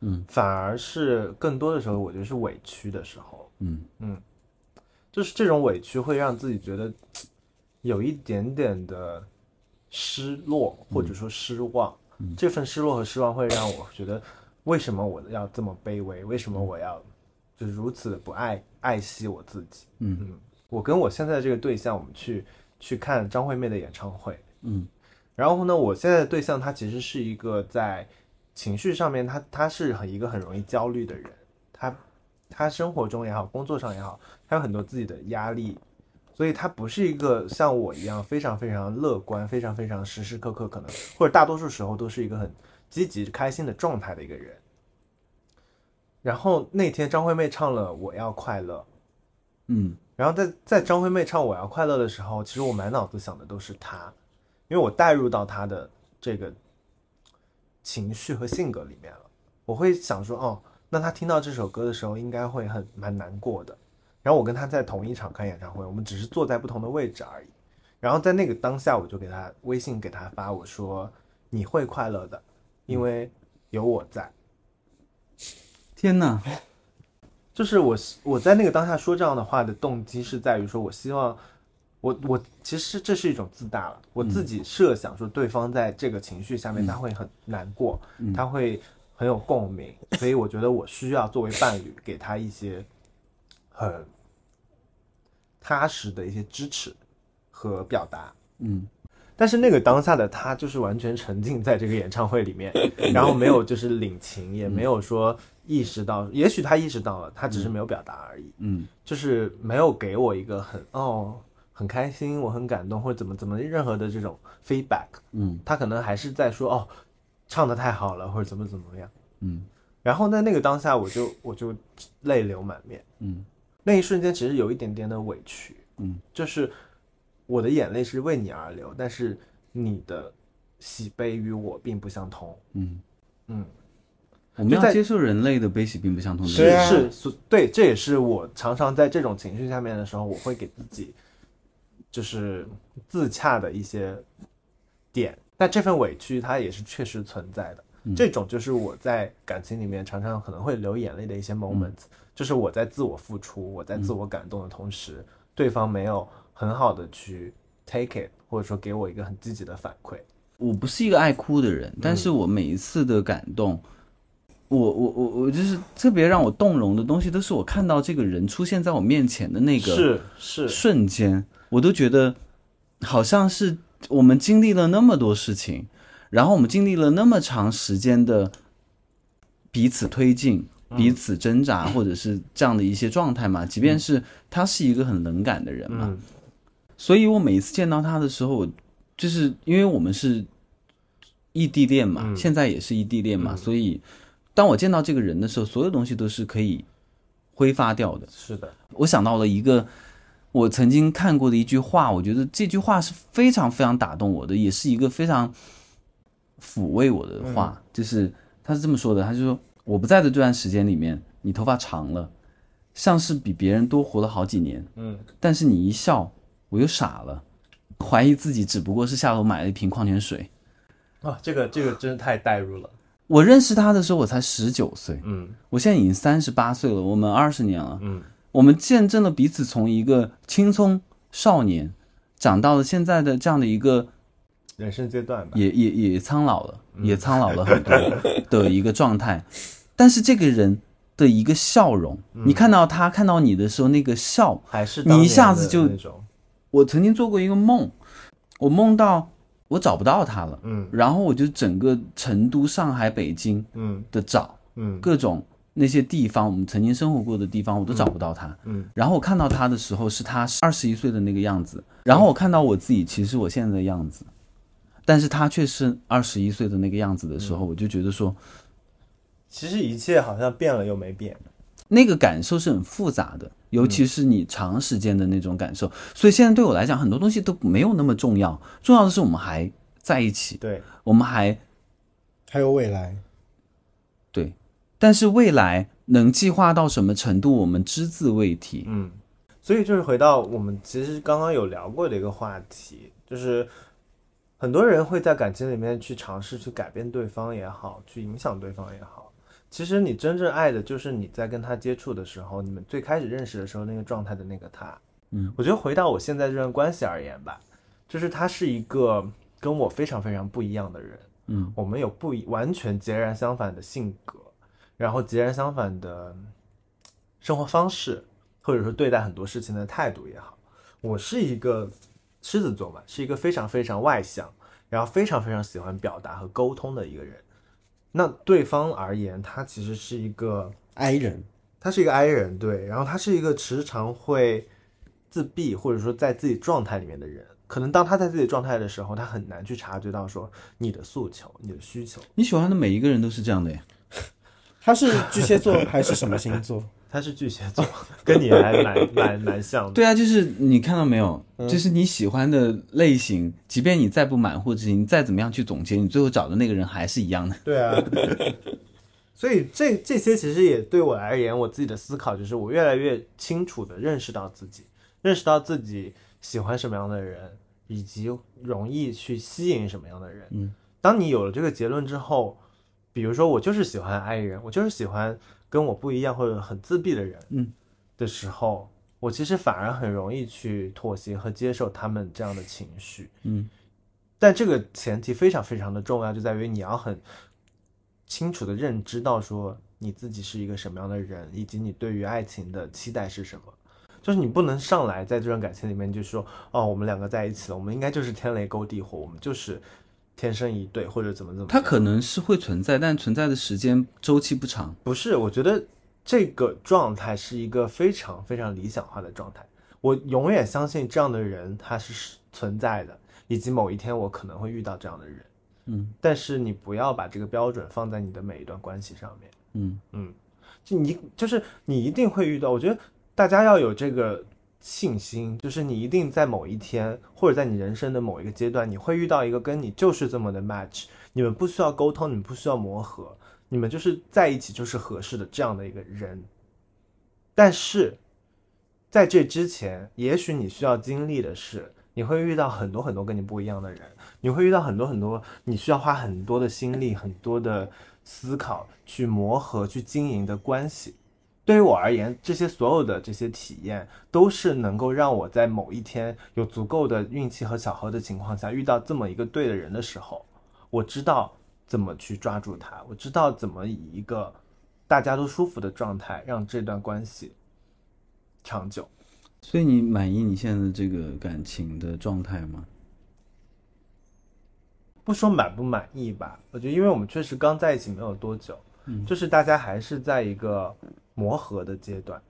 [SPEAKER 1] 嗯，
[SPEAKER 3] 反而是更多的时候，我觉得是委屈的时候，
[SPEAKER 1] 嗯
[SPEAKER 3] 嗯，就是这种委屈会让自己觉得有一点点的失落或者说失望。这份失落和失望会让我觉得，为什么我要这么卑微？为什么我要就是如此的不爱爱惜我自己？
[SPEAKER 1] 嗯嗯。
[SPEAKER 3] 我跟我现在的这个对象，我们去去看张惠妹的演唱会，
[SPEAKER 1] 嗯，
[SPEAKER 3] 然后呢，我现在的对象他其实是一个在情绪上面，他他是很一个很容易焦虑的人，他他生活中也好，工作上也好，他有很多自己的压力，所以他不是一个像我一样非常非常乐观，非常非常时时刻刻可能或者大多数时候都是一个很积极开心的状态的一个人。然后那天张惠妹唱了《我要快乐》，
[SPEAKER 1] 嗯。
[SPEAKER 3] 然后在在张惠妹唱《我要快乐》的时候，其实我满脑子想的都是她，因为我带入到她的这个情绪和性格里面了。我会想说，哦，那她听到这首歌的时候，应该会很蛮难过的。然后我跟他在同一场看演唱会，我们只是坐在不同的位置而已。然后在那个当下，我就给他微信给他发，我说你会快乐的，因为有我在。
[SPEAKER 1] 天哪，
[SPEAKER 3] 就是我我在那个当下说这样的话的动机是在于说，我希望我我其实这是一种自大了，我自己设想说对方在这个情绪下面他会很难过，他会很有共鸣，所以我觉得我需要作为伴侣给他一些很踏实的一些支持和表达。
[SPEAKER 1] 嗯，
[SPEAKER 3] 但是那个当下的他就是完全沉浸在这个演唱会里面，然后没有就是领情，也没有说意识到，也许他意识到了，他只是没有表达而已。
[SPEAKER 1] 嗯。
[SPEAKER 3] 就是没有给我一个很哦很开心，我很感动或者怎么怎么任何的这种 feedback，
[SPEAKER 1] 嗯。
[SPEAKER 3] 他可能还是在说哦唱的太好了或者怎么怎么样。
[SPEAKER 1] 嗯。
[SPEAKER 3] 然后在那个当下，我就我就泪流满面，
[SPEAKER 1] 嗯
[SPEAKER 3] 那一瞬间其实有一点点的委屈，
[SPEAKER 1] 嗯，
[SPEAKER 3] 就是我的眼泪是为你而流，但是你的喜悲与我并不相同。
[SPEAKER 1] 嗯，
[SPEAKER 3] 嗯，
[SPEAKER 1] 我们要接受人类的悲喜并不相同
[SPEAKER 3] 是是，对，这也是我常常在这种情绪下面的时候，我会给自己就是自洽的一些点。但这份委屈它也是确实存在的，这种就是我在感情里面常常可能会流眼泪的一些 moment，、就是我在自我付出，我在自我感动的同时，对方没有很好的去 take it，或者说给我一个很积极的反馈。
[SPEAKER 1] 我不是一个爱哭的人，但是我每一次的感动，我我我我就是特别让我动容的东西，都是我看到这个人出现在我面前的那个
[SPEAKER 3] 是是，
[SPEAKER 1] 瞬间，我都觉得好像是我们经历了那么多事情，然后我们经历了那么长时间的彼此推进、彼此挣扎，或者是这样的一些状态嘛。即便是他是一个很冷感的人嘛，
[SPEAKER 3] 嗯
[SPEAKER 1] 所以我每一次见到他的时候，我就是因为我们是异地恋嘛，
[SPEAKER 3] 嗯
[SPEAKER 1] 现在也是异地恋嘛，所以当我见到这个人的时候，所有东西都是可以挥发掉的。
[SPEAKER 3] 是的，
[SPEAKER 1] 我想到了一个我曾经看过的一句话，我觉得这句话是非常非常打动我的，也是一个非常抚慰我的话。就是他是这么说的，他就说：“我不在的这段时间里面，你头发长了，像是比别人多活了好几年。
[SPEAKER 3] 嗯
[SPEAKER 1] 但是你一笑，我又傻了，怀疑自己只不过是下楼买了一瓶矿泉水。
[SPEAKER 3] 啊，这个这个真是太代入了。
[SPEAKER 1] 我认识他的时候，我才十九岁，
[SPEAKER 3] 嗯
[SPEAKER 1] 我现在已经三十八岁了，我们二十年了。
[SPEAKER 3] 嗯
[SPEAKER 1] 我们见证了彼此从一个青葱少年，长到了现在的这样的一个
[SPEAKER 3] 人生阶段吧。
[SPEAKER 1] 也也也苍老了，也苍老了很多的一个状态。但是这个人的一个笑容，你看到他看到你的时候，那个笑，
[SPEAKER 3] 还是
[SPEAKER 1] 你一下子就我曾经做过一个梦，我梦到我找不到他了，
[SPEAKER 3] 嗯
[SPEAKER 1] 然后我就整个成都、上海、北京
[SPEAKER 3] 嗯
[SPEAKER 1] 的找
[SPEAKER 3] 嗯
[SPEAKER 1] 各种那些地方，我们曾经生活过的地方，我都找不到他。
[SPEAKER 3] 嗯
[SPEAKER 1] 然后我看到他的时候，是他二十一岁的那个样子，然后我看到我自己，其实我现在的样子，但是他却是二十一岁的那个样子的时候，我就觉得说，
[SPEAKER 3] 其实一切好像变了又没变。
[SPEAKER 1] 那个感受是很复杂的，尤其是你长时间的那种感受。所以现在对我来讲，很多东西都没有那么重要，重要的是我们还在一起，
[SPEAKER 3] 对，
[SPEAKER 1] 我们还
[SPEAKER 2] 还有未来，
[SPEAKER 1] 对，但是未来能计划到什么程度，我们只字未提。
[SPEAKER 3] 嗯，所以就是回到我们其实刚刚有聊过的一个话题，就是很多人会在感情里面去尝试去改变对方也好，去影响对方也好。其实你真正爱的就是你在跟他接触的时候，你们最开始认识的时候那个状态的那个他。
[SPEAKER 1] 嗯，
[SPEAKER 3] 我觉得回到我现在这段关系而言吧，就是他是一个跟我非常非常不一样的人。
[SPEAKER 1] 嗯，
[SPEAKER 3] 我们有不一完全截然相反的性格，然后截然相反的生活方式，或者说对待很多事情的态度也好。我是一个狮子座嘛，是一个非常非常外向，然后非常非常喜欢表达和沟通的一个人。那对方而言，他其实是一个
[SPEAKER 2] i 人，
[SPEAKER 3] 他是一个 I 人，对，然后他是一个时常会自闭或者说在自己状态里面的人。可能当他在自己状态的时候，他很难去察觉到说你的诉求、你的需求。
[SPEAKER 1] 你喜欢的每一个人都是这样的呀。
[SPEAKER 2] 他是巨蟹座还是什么星座？
[SPEAKER 3] 他是巨蟹座，跟你还蛮蛮蛮像的。
[SPEAKER 1] 对啊，就是你看到没有，就是你喜欢的类型，即便你再不满，或者是你再怎么样去总结，你最后找的那个人还是一样的。
[SPEAKER 3] 对啊，所以这这些其实也对我而言，我自己的思考就是我越来越清楚的认识到自己，认识到自己喜欢什么样的人，以及容易去吸引什么样的人。
[SPEAKER 1] 嗯，
[SPEAKER 3] 当你有了这个结论之后，比如说我就是喜欢 I 人，我就是喜欢跟我不一样或者很自闭的人，
[SPEAKER 1] 嗯
[SPEAKER 3] 的时候，我其实反而很容易去妥协和接受他们这样的情绪。
[SPEAKER 1] 嗯
[SPEAKER 3] 但这个前提非常非常的重要，就在于你要很清楚的认知到说你自己是一个什么样的人，以及你对于爱情的期待是什么。就是你不能上来在这段感情里面就说哦，我们两个在一起了，我们应该就是天雷勾地火，我们就是天生一对，或者怎么怎么样。
[SPEAKER 1] 它可能是会存在，但存在的时间周期不长。
[SPEAKER 3] 不是，我觉得这个状态是一个非常非常理想化的状态。我永远相信这样的人他是存在的，以及某一天我可能会遇到这样的人。
[SPEAKER 1] 嗯
[SPEAKER 3] 但是你不要把这个标准放在你的每一段关系上面。
[SPEAKER 1] 嗯
[SPEAKER 3] 嗯，就你就是你一定会遇到，我觉得大家要有这个信心，就是你一定在某一天或者在你人生的某一个阶段，你会遇到一个跟你就是这么的 match，你们不需要沟通，你们不需要磨合，你们就是在一起就是合适的这样的一个人。但是在这之前，也许你需要经历的是，你会遇到很多很多跟你不一样的人，你会遇到很多很多你需要花很多的心力、很多的思考去磨合、去经营的关系。对于我而言，这些所有的这些体验，都是能够让我在某一天有足够的运气和巧合的情况下，遇到这么一个对的人的时候，我知道怎么去抓住他，我知道怎么以一个大家都舒服的状态，让这段关系长久。
[SPEAKER 1] 所以你满意你现在的这个感情的状态吗？
[SPEAKER 3] 不说满不满意吧，我觉得因为我们确实刚在一起没有多久，就是大家还是在一个磨合的阶段，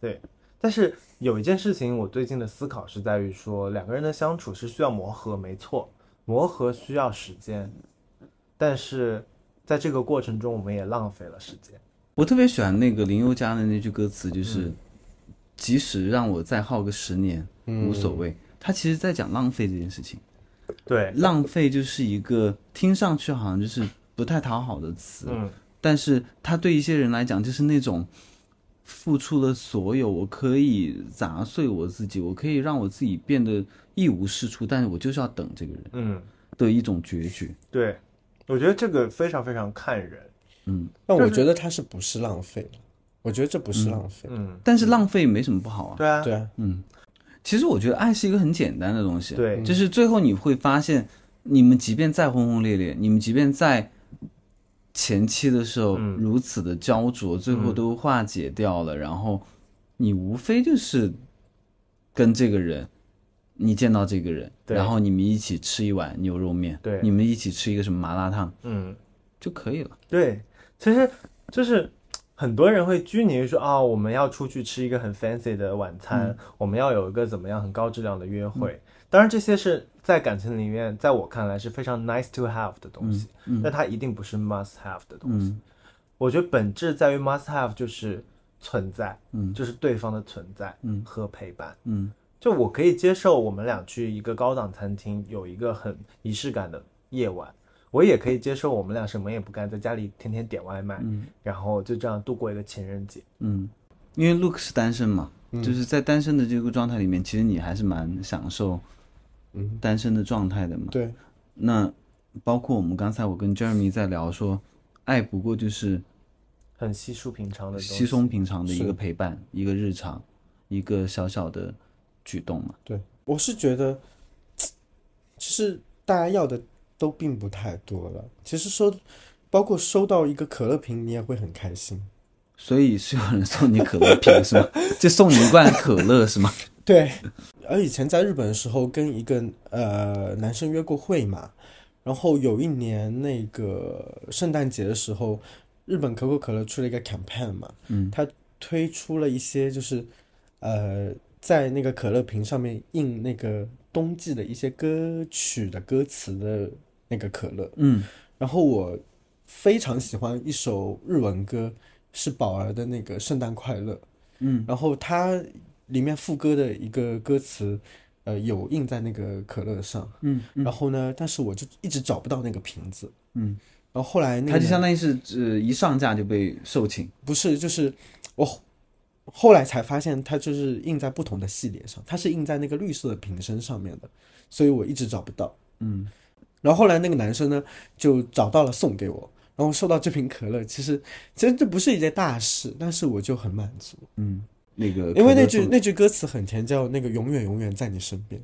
[SPEAKER 3] 对。但是有一件事情，我最近的思考是在于说，两个人的相处是需要磨合，没错，磨合需要时间，但是在这个过程中，我们也浪费了时间。
[SPEAKER 1] 我特别喜欢那个林宥嘉的那句歌词，就是、即使让我再耗个十年、无所谓。他其实在讲浪费这件事情，
[SPEAKER 3] 对，
[SPEAKER 1] 浪费就是一个听上去好像就是不太讨好的词，
[SPEAKER 3] 嗯，
[SPEAKER 1] 但是他对一些人来讲就是那种付出了所有，我可以砸碎我自己，我可以让我自己变得一无是处，但是我就是要等这个人
[SPEAKER 3] 嗯，
[SPEAKER 1] 的一种决绝。
[SPEAKER 3] 对，我觉得这个非常非常看人，
[SPEAKER 1] 嗯，
[SPEAKER 2] 那我觉得他是不是浪费了？我觉得这不是浪费。
[SPEAKER 3] 嗯，
[SPEAKER 1] 但是浪费没什么不好啊。
[SPEAKER 3] 对啊，
[SPEAKER 2] 对啊，嗯。
[SPEAKER 1] 其实我觉得爱是一个很简单的东西，
[SPEAKER 3] 对。
[SPEAKER 1] 就是最后你会发现，你们即便再轰轰烈烈，你们即便在前期的时候
[SPEAKER 3] 嗯
[SPEAKER 1] 如此的焦灼，最后都化解掉了，然后你无非就是跟这个人，你见到这个人，
[SPEAKER 3] 对
[SPEAKER 1] 然后你们一起吃一碗牛肉面，
[SPEAKER 3] 对
[SPEAKER 1] 你们一起吃一个什么麻辣烫
[SPEAKER 3] 嗯。
[SPEAKER 1] 就可以了。
[SPEAKER 3] 对，其实就是很多人会拘泥于说啊、我们要出去吃一个很 fancy 的晚餐，我们要有一个怎么样很高质量的约会。当然，这些是在感情里面，在我看来是非常 nice to have 的东西，但它一定不是 must have 的东西。
[SPEAKER 1] 嗯。
[SPEAKER 3] 我觉得本质在于 must have 就是存在，
[SPEAKER 1] 嗯。
[SPEAKER 3] 就是对方的存在，
[SPEAKER 1] 嗯。
[SPEAKER 3] 和陪伴。
[SPEAKER 1] 嗯。
[SPEAKER 3] 就我可以接受我们俩去一个高档餐厅，有一个很仪式感的夜晚，我也可以接受我们俩什么也不干，在家里天天点外卖，
[SPEAKER 1] 嗯。
[SPEAKER 3] 然后就这样度过一个情人节。
[SPEAKER 1] 嗯，因为 Luke 是单身嘛，就是在单身的这个状态里面，其实你还是蛮享受
[SPEAKER 2] 嗯，
[SPEAKER 1] 单身的状态的嘛。
[SPEAKER 2] 对，
[SPEAKER 1] 那包括我们刚才我跟 Jeremy 在聊说，爱不过就是
[SPEAKER 3] 很稀疏平常的。
[SPEAKER 1] 稀松平常的一个陪伴，一个日常，一个小小的举动嘛。
[SPEAKER 2] 对，我是觉得，其实大家要的都并不太多了。其实收，包括收到一个可乐瓶，你也会很开心。
[SPEAKER 1] 所以是有人送你可乐瓶是吗？就送你一罐可乐是吗？
[SPEAKER 2] 对，而以前在日本的时候，跟一个呃男生约过会嘛，然后有一年那个圣诞节的时候，日本可口可乐出了一个 campaign 嘛，
[SPEAKER 1] 嗯，
[SPEAKER 2] 他推出了一些就是呃在那个可乐瓶上面印那个冬季的一些歌曲的歌词的那个可乐，
[SPEAKER 1] 嗯
[SPEAKER 2] 然后我非常喜欢一首日文歌，是宝儿的那个《圣诞快乐》。
[SPEAKER 1] 嗯
[SPEAKER 2] 然后它里面副歌的一个歌词，呃，有印在那个可乐上。
[SPEAKER 1] 嗯
[SPEAKER 2] 然后呢，但是我就一直找不到那个瓶子。
[SPEAKER 1] 嗯，
[SPEAKER 2] 然后后来那
[SPEAKER 1] 它就相当于是呃一上架就被售罄。
[SPEAKER 2] 不是，就是我后来才发现它就是印在不同的系列上，它是印在那个绿色的瓶身上面的，所以我一直找不到。
[SPEAKER 1] 嗯，
[SPEAKER 2] 然后后来那个男生呢就找到了送给我，然后收到这瓶可乐，其实其实这不是一件大事，但是我就很满足，
[SPEAKER 1] 那个
[SPEAKER 2] 因为那句那句歌词很甜，叫那个永远永远在你身边，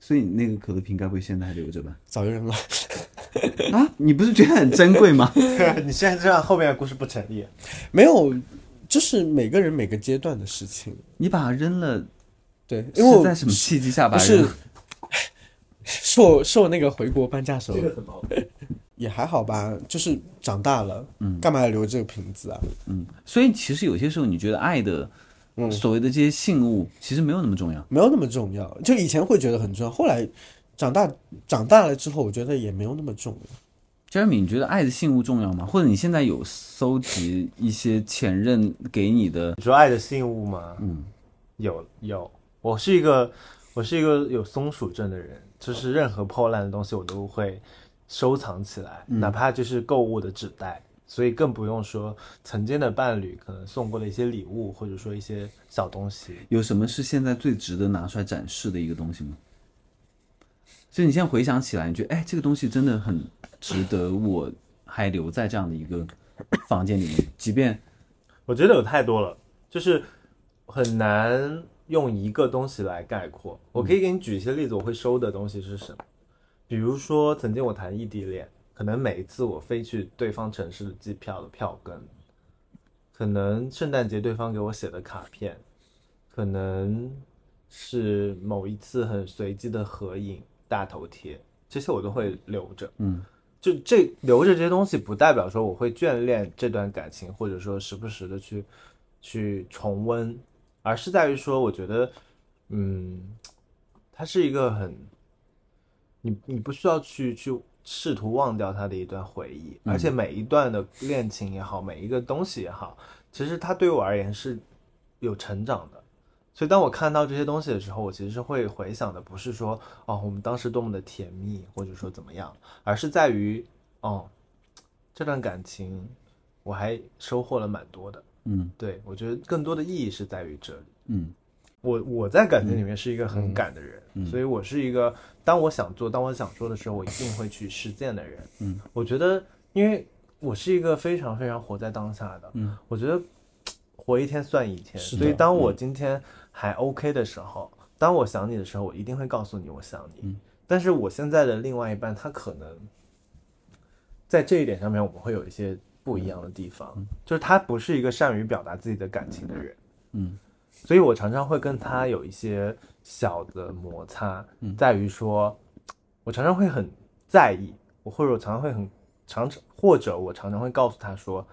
[SPEAKER 1] 所以那个可乐瓶该不会现在还留着吧？
[SPEAKER 2] 早就扔了。
[SPEAKER 1] 啊，你不是觉得很珍贵吗？
[SPEAKER 3] 你现在这样后面的故事不成立。
[SPEAKER 2] 没有，就是每个人每个阶段的事情。
[SPEAKER 1] 你把它扔了，
[SPEAKER 2] 对，因为
[SPEAKER 1] 在什么契机下把它扔了？
[SPEAKER 2] 是我是我那个回国搬家时候。也还好吧，就是长大了，嗯，干嘛要留这个瓶子啊？
[SPEAKER 1] 嗯，所以其实有些时候你觉得爱的，
[SPEAKER 2] 嗯
[SPEAKER 1] 所谓的这些信物，其实没有那么重要。
[SPEAKER 2] 没有那么重要，就以前会觉得很重要，后来长大长大了之后，我觉得也没有那么重要。
[SPEAKER 1] Jeremy，你觉得爱的信物重要吗？或者你现在有搜集一些前任给你的？
[SPEAKER 3] 你说爱的信物吗？嗯，有有，我是一个我是一个有松鼠症的人，就是任何破烂的东西我都会收藏起来，哪怕就是购物的纸袋。所以更不用说曾经的伴侣可能送过的一些礼物，或者说一些小东西。
[SPEAKER 1] 有什么是现在最值得拿出来展示的一个东西吗？就你现在回想起来，你觉得哎，这个东西真的很值得我还留在这样的一个房间里面，即便
[SPEAKER 3] 我觉得有太多了，就是很难用一个东西来概括。我可以给你举一些例子，我会收的东西是什么？比如说，曾经我谈异地恋，可能每一次我飞去对方城市的机票的票根，可能圣诞节对方给我写的卡片，可能是某一次很随机的合影、大头贴，这些我都会留着。
[SPEAKER 1] 嗯，
[SPEAKER 3] 就这留着这些东西，不代表说我会眷恋这段感情，或者说时不时的去去重温，而是在于说，我觉得，嗯，它是一个很，你你不需要去去试图忘掉他的一段回忆，而且每一段的恋情也好，每一个东西也好，其实它对我而言是有成长的。所以当我看到这些东西的时候，我其实是会回想的，不是说哦我们当时多么的甜蜜，或者说怎么样，而是在于哦这段感情我还收获了蛮多的。
[SPEAKER 1] 嗯
[SPEAKER 3] 对我觉得更多的意义是在于这里。
[SPEAKER 1] 嗯
[SPEAKER 3] 我我在感情里面是一个很敢的人，所以我是一个当我想做、当我想说的时候，我一定会去实践的人。
[SPEAKER 1] 嗯，
[SPEAKER 3] 我觉得，因为我是一个非常非常活在当下的，
[SPEAKER 1] 嗯，
[SPEAKER 3] 我觉得活一天算一天，所以当我今天还 OK 的时候，当我想你的时候，我一定会告诉你我想你。但是我现在的另外一半，他可能在这一点上面，我们会有一些不一样的地方，就是他不是一个善于表达自己的感情的人。
[SPEAKER 1] 嗯
[SPEAKER 3] 所以我常常会跟他有一些小的摩擦，在于说，我常常会很在意，我或者我常常会很常常，或者我常常会告诉他说，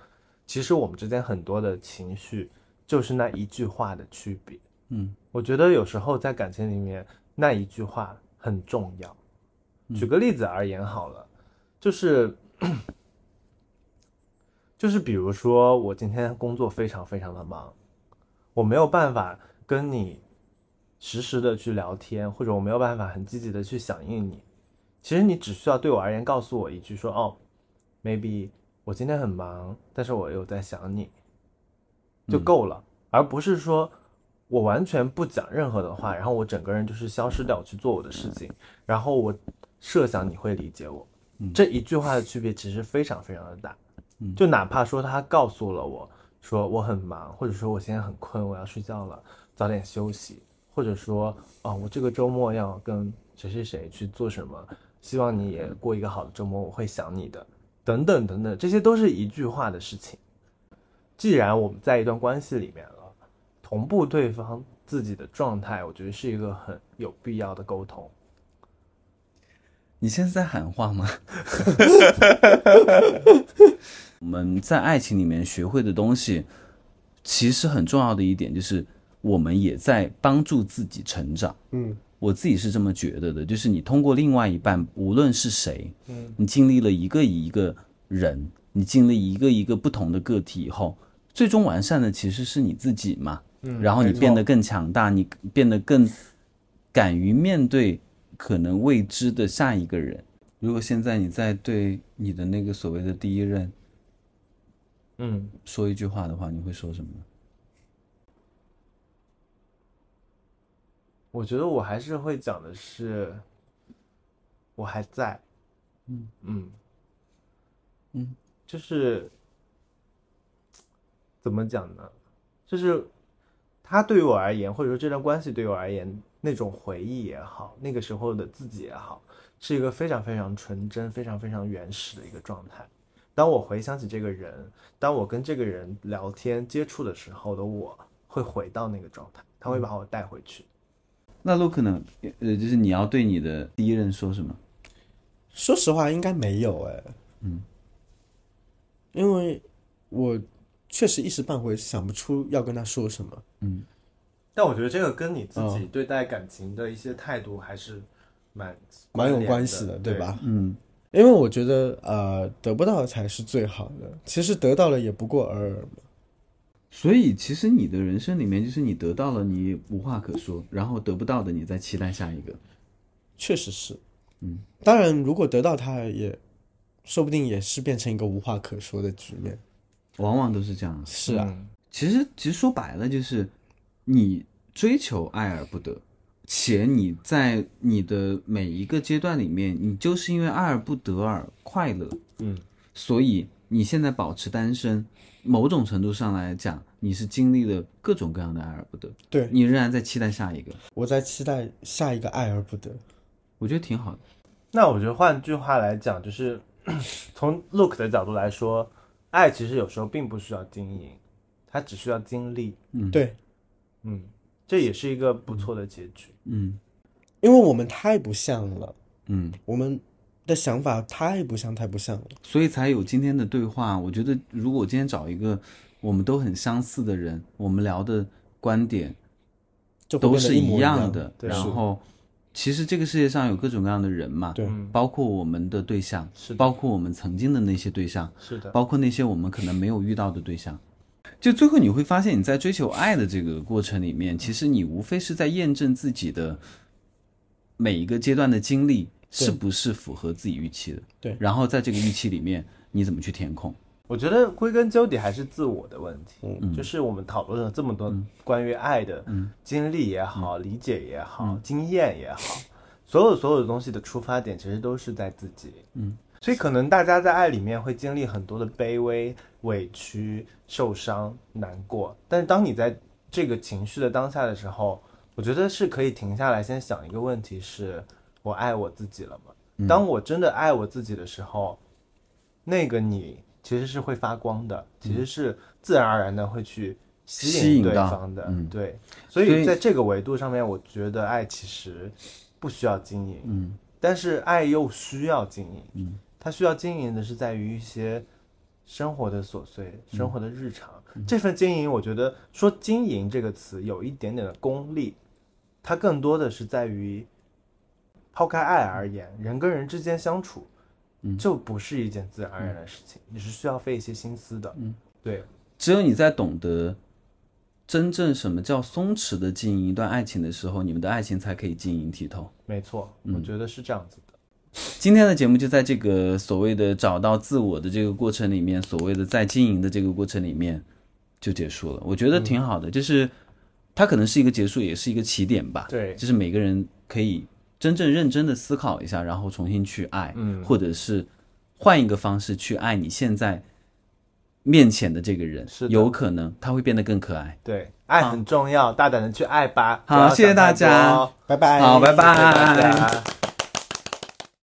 [SPEAKER 3] 其实我们之间很多的情绪就是那一句话的区别。
[SPEAKER 1] 嗯，
[SPEAKER 3] 我觉得有时候在感情里面，那一句话很重要。举个例子而言好了，就是 就是比如说我今天工作非常非常的忙。我没有办法跟你实时的去聊天，或者我没有办法很积极的去响应你。其实你只需要对我而言告诉我一句说哦，maybe 我今天很忙，但是我有在想你，就够了，而不是说我完全不讲任何的话，然后我整个人就是消失掉去做我的事情，然后我设想你会理解我。这一句话的区别其实非常非常的大，就哪怕说他告诉了我。说我很忙，或者说我现在很困，我要睡觉了，早点休息，或者说啊、哦，我这个周末要跟谁谁谁去做什么，希望你也过一个好的周末，我会想你的，等等等等，这些都是一句话的事情。既然我们在一段关系里面了，同步对方自己的状态，我觉得是一个很有必要的沟通。
[SPEAKER 1] 你现在在喊话吗？我们在爱情里面学会的东西，其实很重要的一点就是，我们也在帮助自己成长。
[SPEAKER 2] 嗯，
[SPEAKER 1] 我自己是这么觉得的，就是你通过另外一半，无论是谁，嗯，你经历了一个一个人，你经历一个一个不同的个体以后，最终完善的其实是你自己嘛。嗯，然后你变得更强大，你变得更敢于面对可能未知的下一个人。如果现在你在对你的那个所谓的第一任
[SPEAKER 3] 嗯，
[SPEAKER 1] 说一句话的话，你会说什么？
[SPEAKER 3] 我觉得我还是会讲的是，我还在，
[SPEAKER 1] 嗯
[SPEAKER 3] 嗯
[SPEAKER 1] 嗯，
[SPEAKER 3] 就是怎么讲呢？就是他对于我而言，或者说这段关系对于我而言，那种回忆也好，那个时候的自己也好，是一个非常非常纯真、非常非常原始的一个状态。当我回想起这个人，当我跟这个人聊天接触的时候的我，会回到那个状态，他会把我带回去。
[SPEAKER 1] 那 Look 呢？呃，就是你要对你的第一任说什么？
[SPEAKER 2] 说实话，应该没有哎，
[SPEAKER 1] 嗯，
[SPEAKER 2] 因为我确实一时半会想不出要跟他说什么。
[SPEAKER 1] 嗯，
[SPEAKER 3] 但我觉得这个跟你自己
[SPEAKER 2] 嗯
[SPEAKER 3] 对待感情的一些态度还是蛮
[SPEAKER 2] 蛮有关系的，
[SPEAKER 3] 对
[SPEAKER 2] 对？吧？
[SPEAKER 1] 嗯
[SPEAKER 2] 因为我觉得，呃，得不到才是最好的。其实得到了也不过尔尔嘛。
[SPEAKER 1] 所以其实你的人生里面，就是你得到了，你无话可说；然后得不到的，你再期待下一个。
[SPEAKER 2] 确实是，
[SPEAKER 1] 嗯，
[SPEAKER 2] 当然，如果得到它，也说不定也是变成一个无话可说的局面。
[SPEAKER 1] 往往都是这样。
[SPEAKER 2] 是啊，
[SPEAKER 3] 嗯
[SPEAKER 1] 其实，其实说白了就是，你追求爱而不得，且你在你的每一个阶段里面，你就是因为爱而不得而快乐，
[SPEAKER 3] 嗯，
[SPEAKER 1] 所以你现在保持单身，某种程度上来讲，你是经历了各种各样的爱而不得，
[SPEAKER 2] 对，
[SPEAKER 1] 你仍然在期待下一个，
[SPEAKER 2] 我在期待下一个爱而不得。
[SPEAKER 1] 我觉得挺好的。
[SPEAKER 3] 那我觉得换句话来讲，就是 从 Look 的角度来说，爱其实有时候并不需要经营，它只需要经历。嗯。
[SPEAKER 2] 对，
[SPEAKER 3] 嗯，这也是一个不错的结局。
[SPEAKER 1] 嗯
[SPEAKER 2] 因为我们太不像了，
[SPEAKER 1] 嗯，
[SPEAKER 2] 我们的想法太不像，太不像了。
[SPEAKER 1] 所以才有今天的对话。我觉得，如果我今天找一个我们都很相似的人，我们聊的观点都是一
[SPEAKER 2] 样
[SPEAKER 1] 样的。
[SPEAKER 3] 对
[SPEAKER 1] 然后，其实这个世界上有各种各样的人嘛，
[SPEAKER 2] 对
[SPEAKER 3] 嗯，
[SPEAKER 1] 包括我们的对象，
[SPEAKER 3] 是
[SPEAKER 1] 包括我们曾经的那些对象，
[SPEAKER 3] 是的，
[SPEAKER 1] 包括那些我们可能没有遇到的对象。就最后你会发现，你在追求爱的这个过程里面，其实你无非是在验证自己的每一个阶段的经历是不是符合自己预期的。
[SPEAKER 2] 对
[SPEAKER 1] 然后在这个预期里面，你怎么去填空？
[SPEAKER 3] 我觉得归根究底还是自我的问题。
[SPEAKER 2] 嗯
[SPEAKER 3] 就是我们讨论了这么多关于爱的经历也好、理解也好、经验也好，所有所有的东西的出发点其实都是在自己。
[SPEAKER 1] 嗯，
[SPEAKER 3] 所以可能大家在爱里面会经历很多的卑微、委屈、受伤、难过，但是当你在这个情绪的当下的时候，我觉得是可以停下来，先想一个问题：是我爱我自己了吗？当我真的爱我自己的时候，那个你其实是会发光的，其实是自然而然的会去吸引对方的。
[SPEAKER 1] 嗯
[SPEAKER 3] 对，所
[SPEAKER 1] 以
[SPEAKER 3] 在这个维度上面，我觉得爱其实不需要经营，
[SPEAKER 1] 嗯
[SPEAKER 3] 但是爱又需要经营。
[SPEAKER 1] 嗯，
[SPEAKER 3] 它需要经营的是在于一些生活的琐碎、生活的日常。这份经营，我觉得说“经营”这个词有一点点的功利，它更多的是在于抛开爱而言，人跟人之间相处，就不是一件自然而然的事情，你是需要费一些心思的。嗯，对，
[SPEAKER 1] 只有你在懂得真正什么叫松弛的经营一段爱情的时候，你们的爱情才可以晶莹剔透。
[SPEAKER 3] 没错，我觉得是这样子的。
[SPEAKER 1] 今天的节目就在这个所谓的找到自我的这个过程里面，所谓的在经营的这个过程里面就结束了。我觉得挺好的，就是它可能是一个结束，也是一个起点吧。
[SPEAKER 3] 对
[SPEAKER 1] 就是每个人可以真正认真的思考一下，然后重新去爱，
[SPEAKER 3] 嗯
[SPEAKER 1] 或者是换一个方式去爱你现在面前的这个人，
[SPEAKER 3] 是
[SPEAKER 1] 有可能他会变得更可爱。
[SPEAKER 3] 对，爱很重要，大胆的去爱吧。
[SPEAKER 1] 好谢谢大家
[SPEAKER 3] 哦
[SPEAKER 2] 拜拜，
[SPEAKER 1] 好拜拜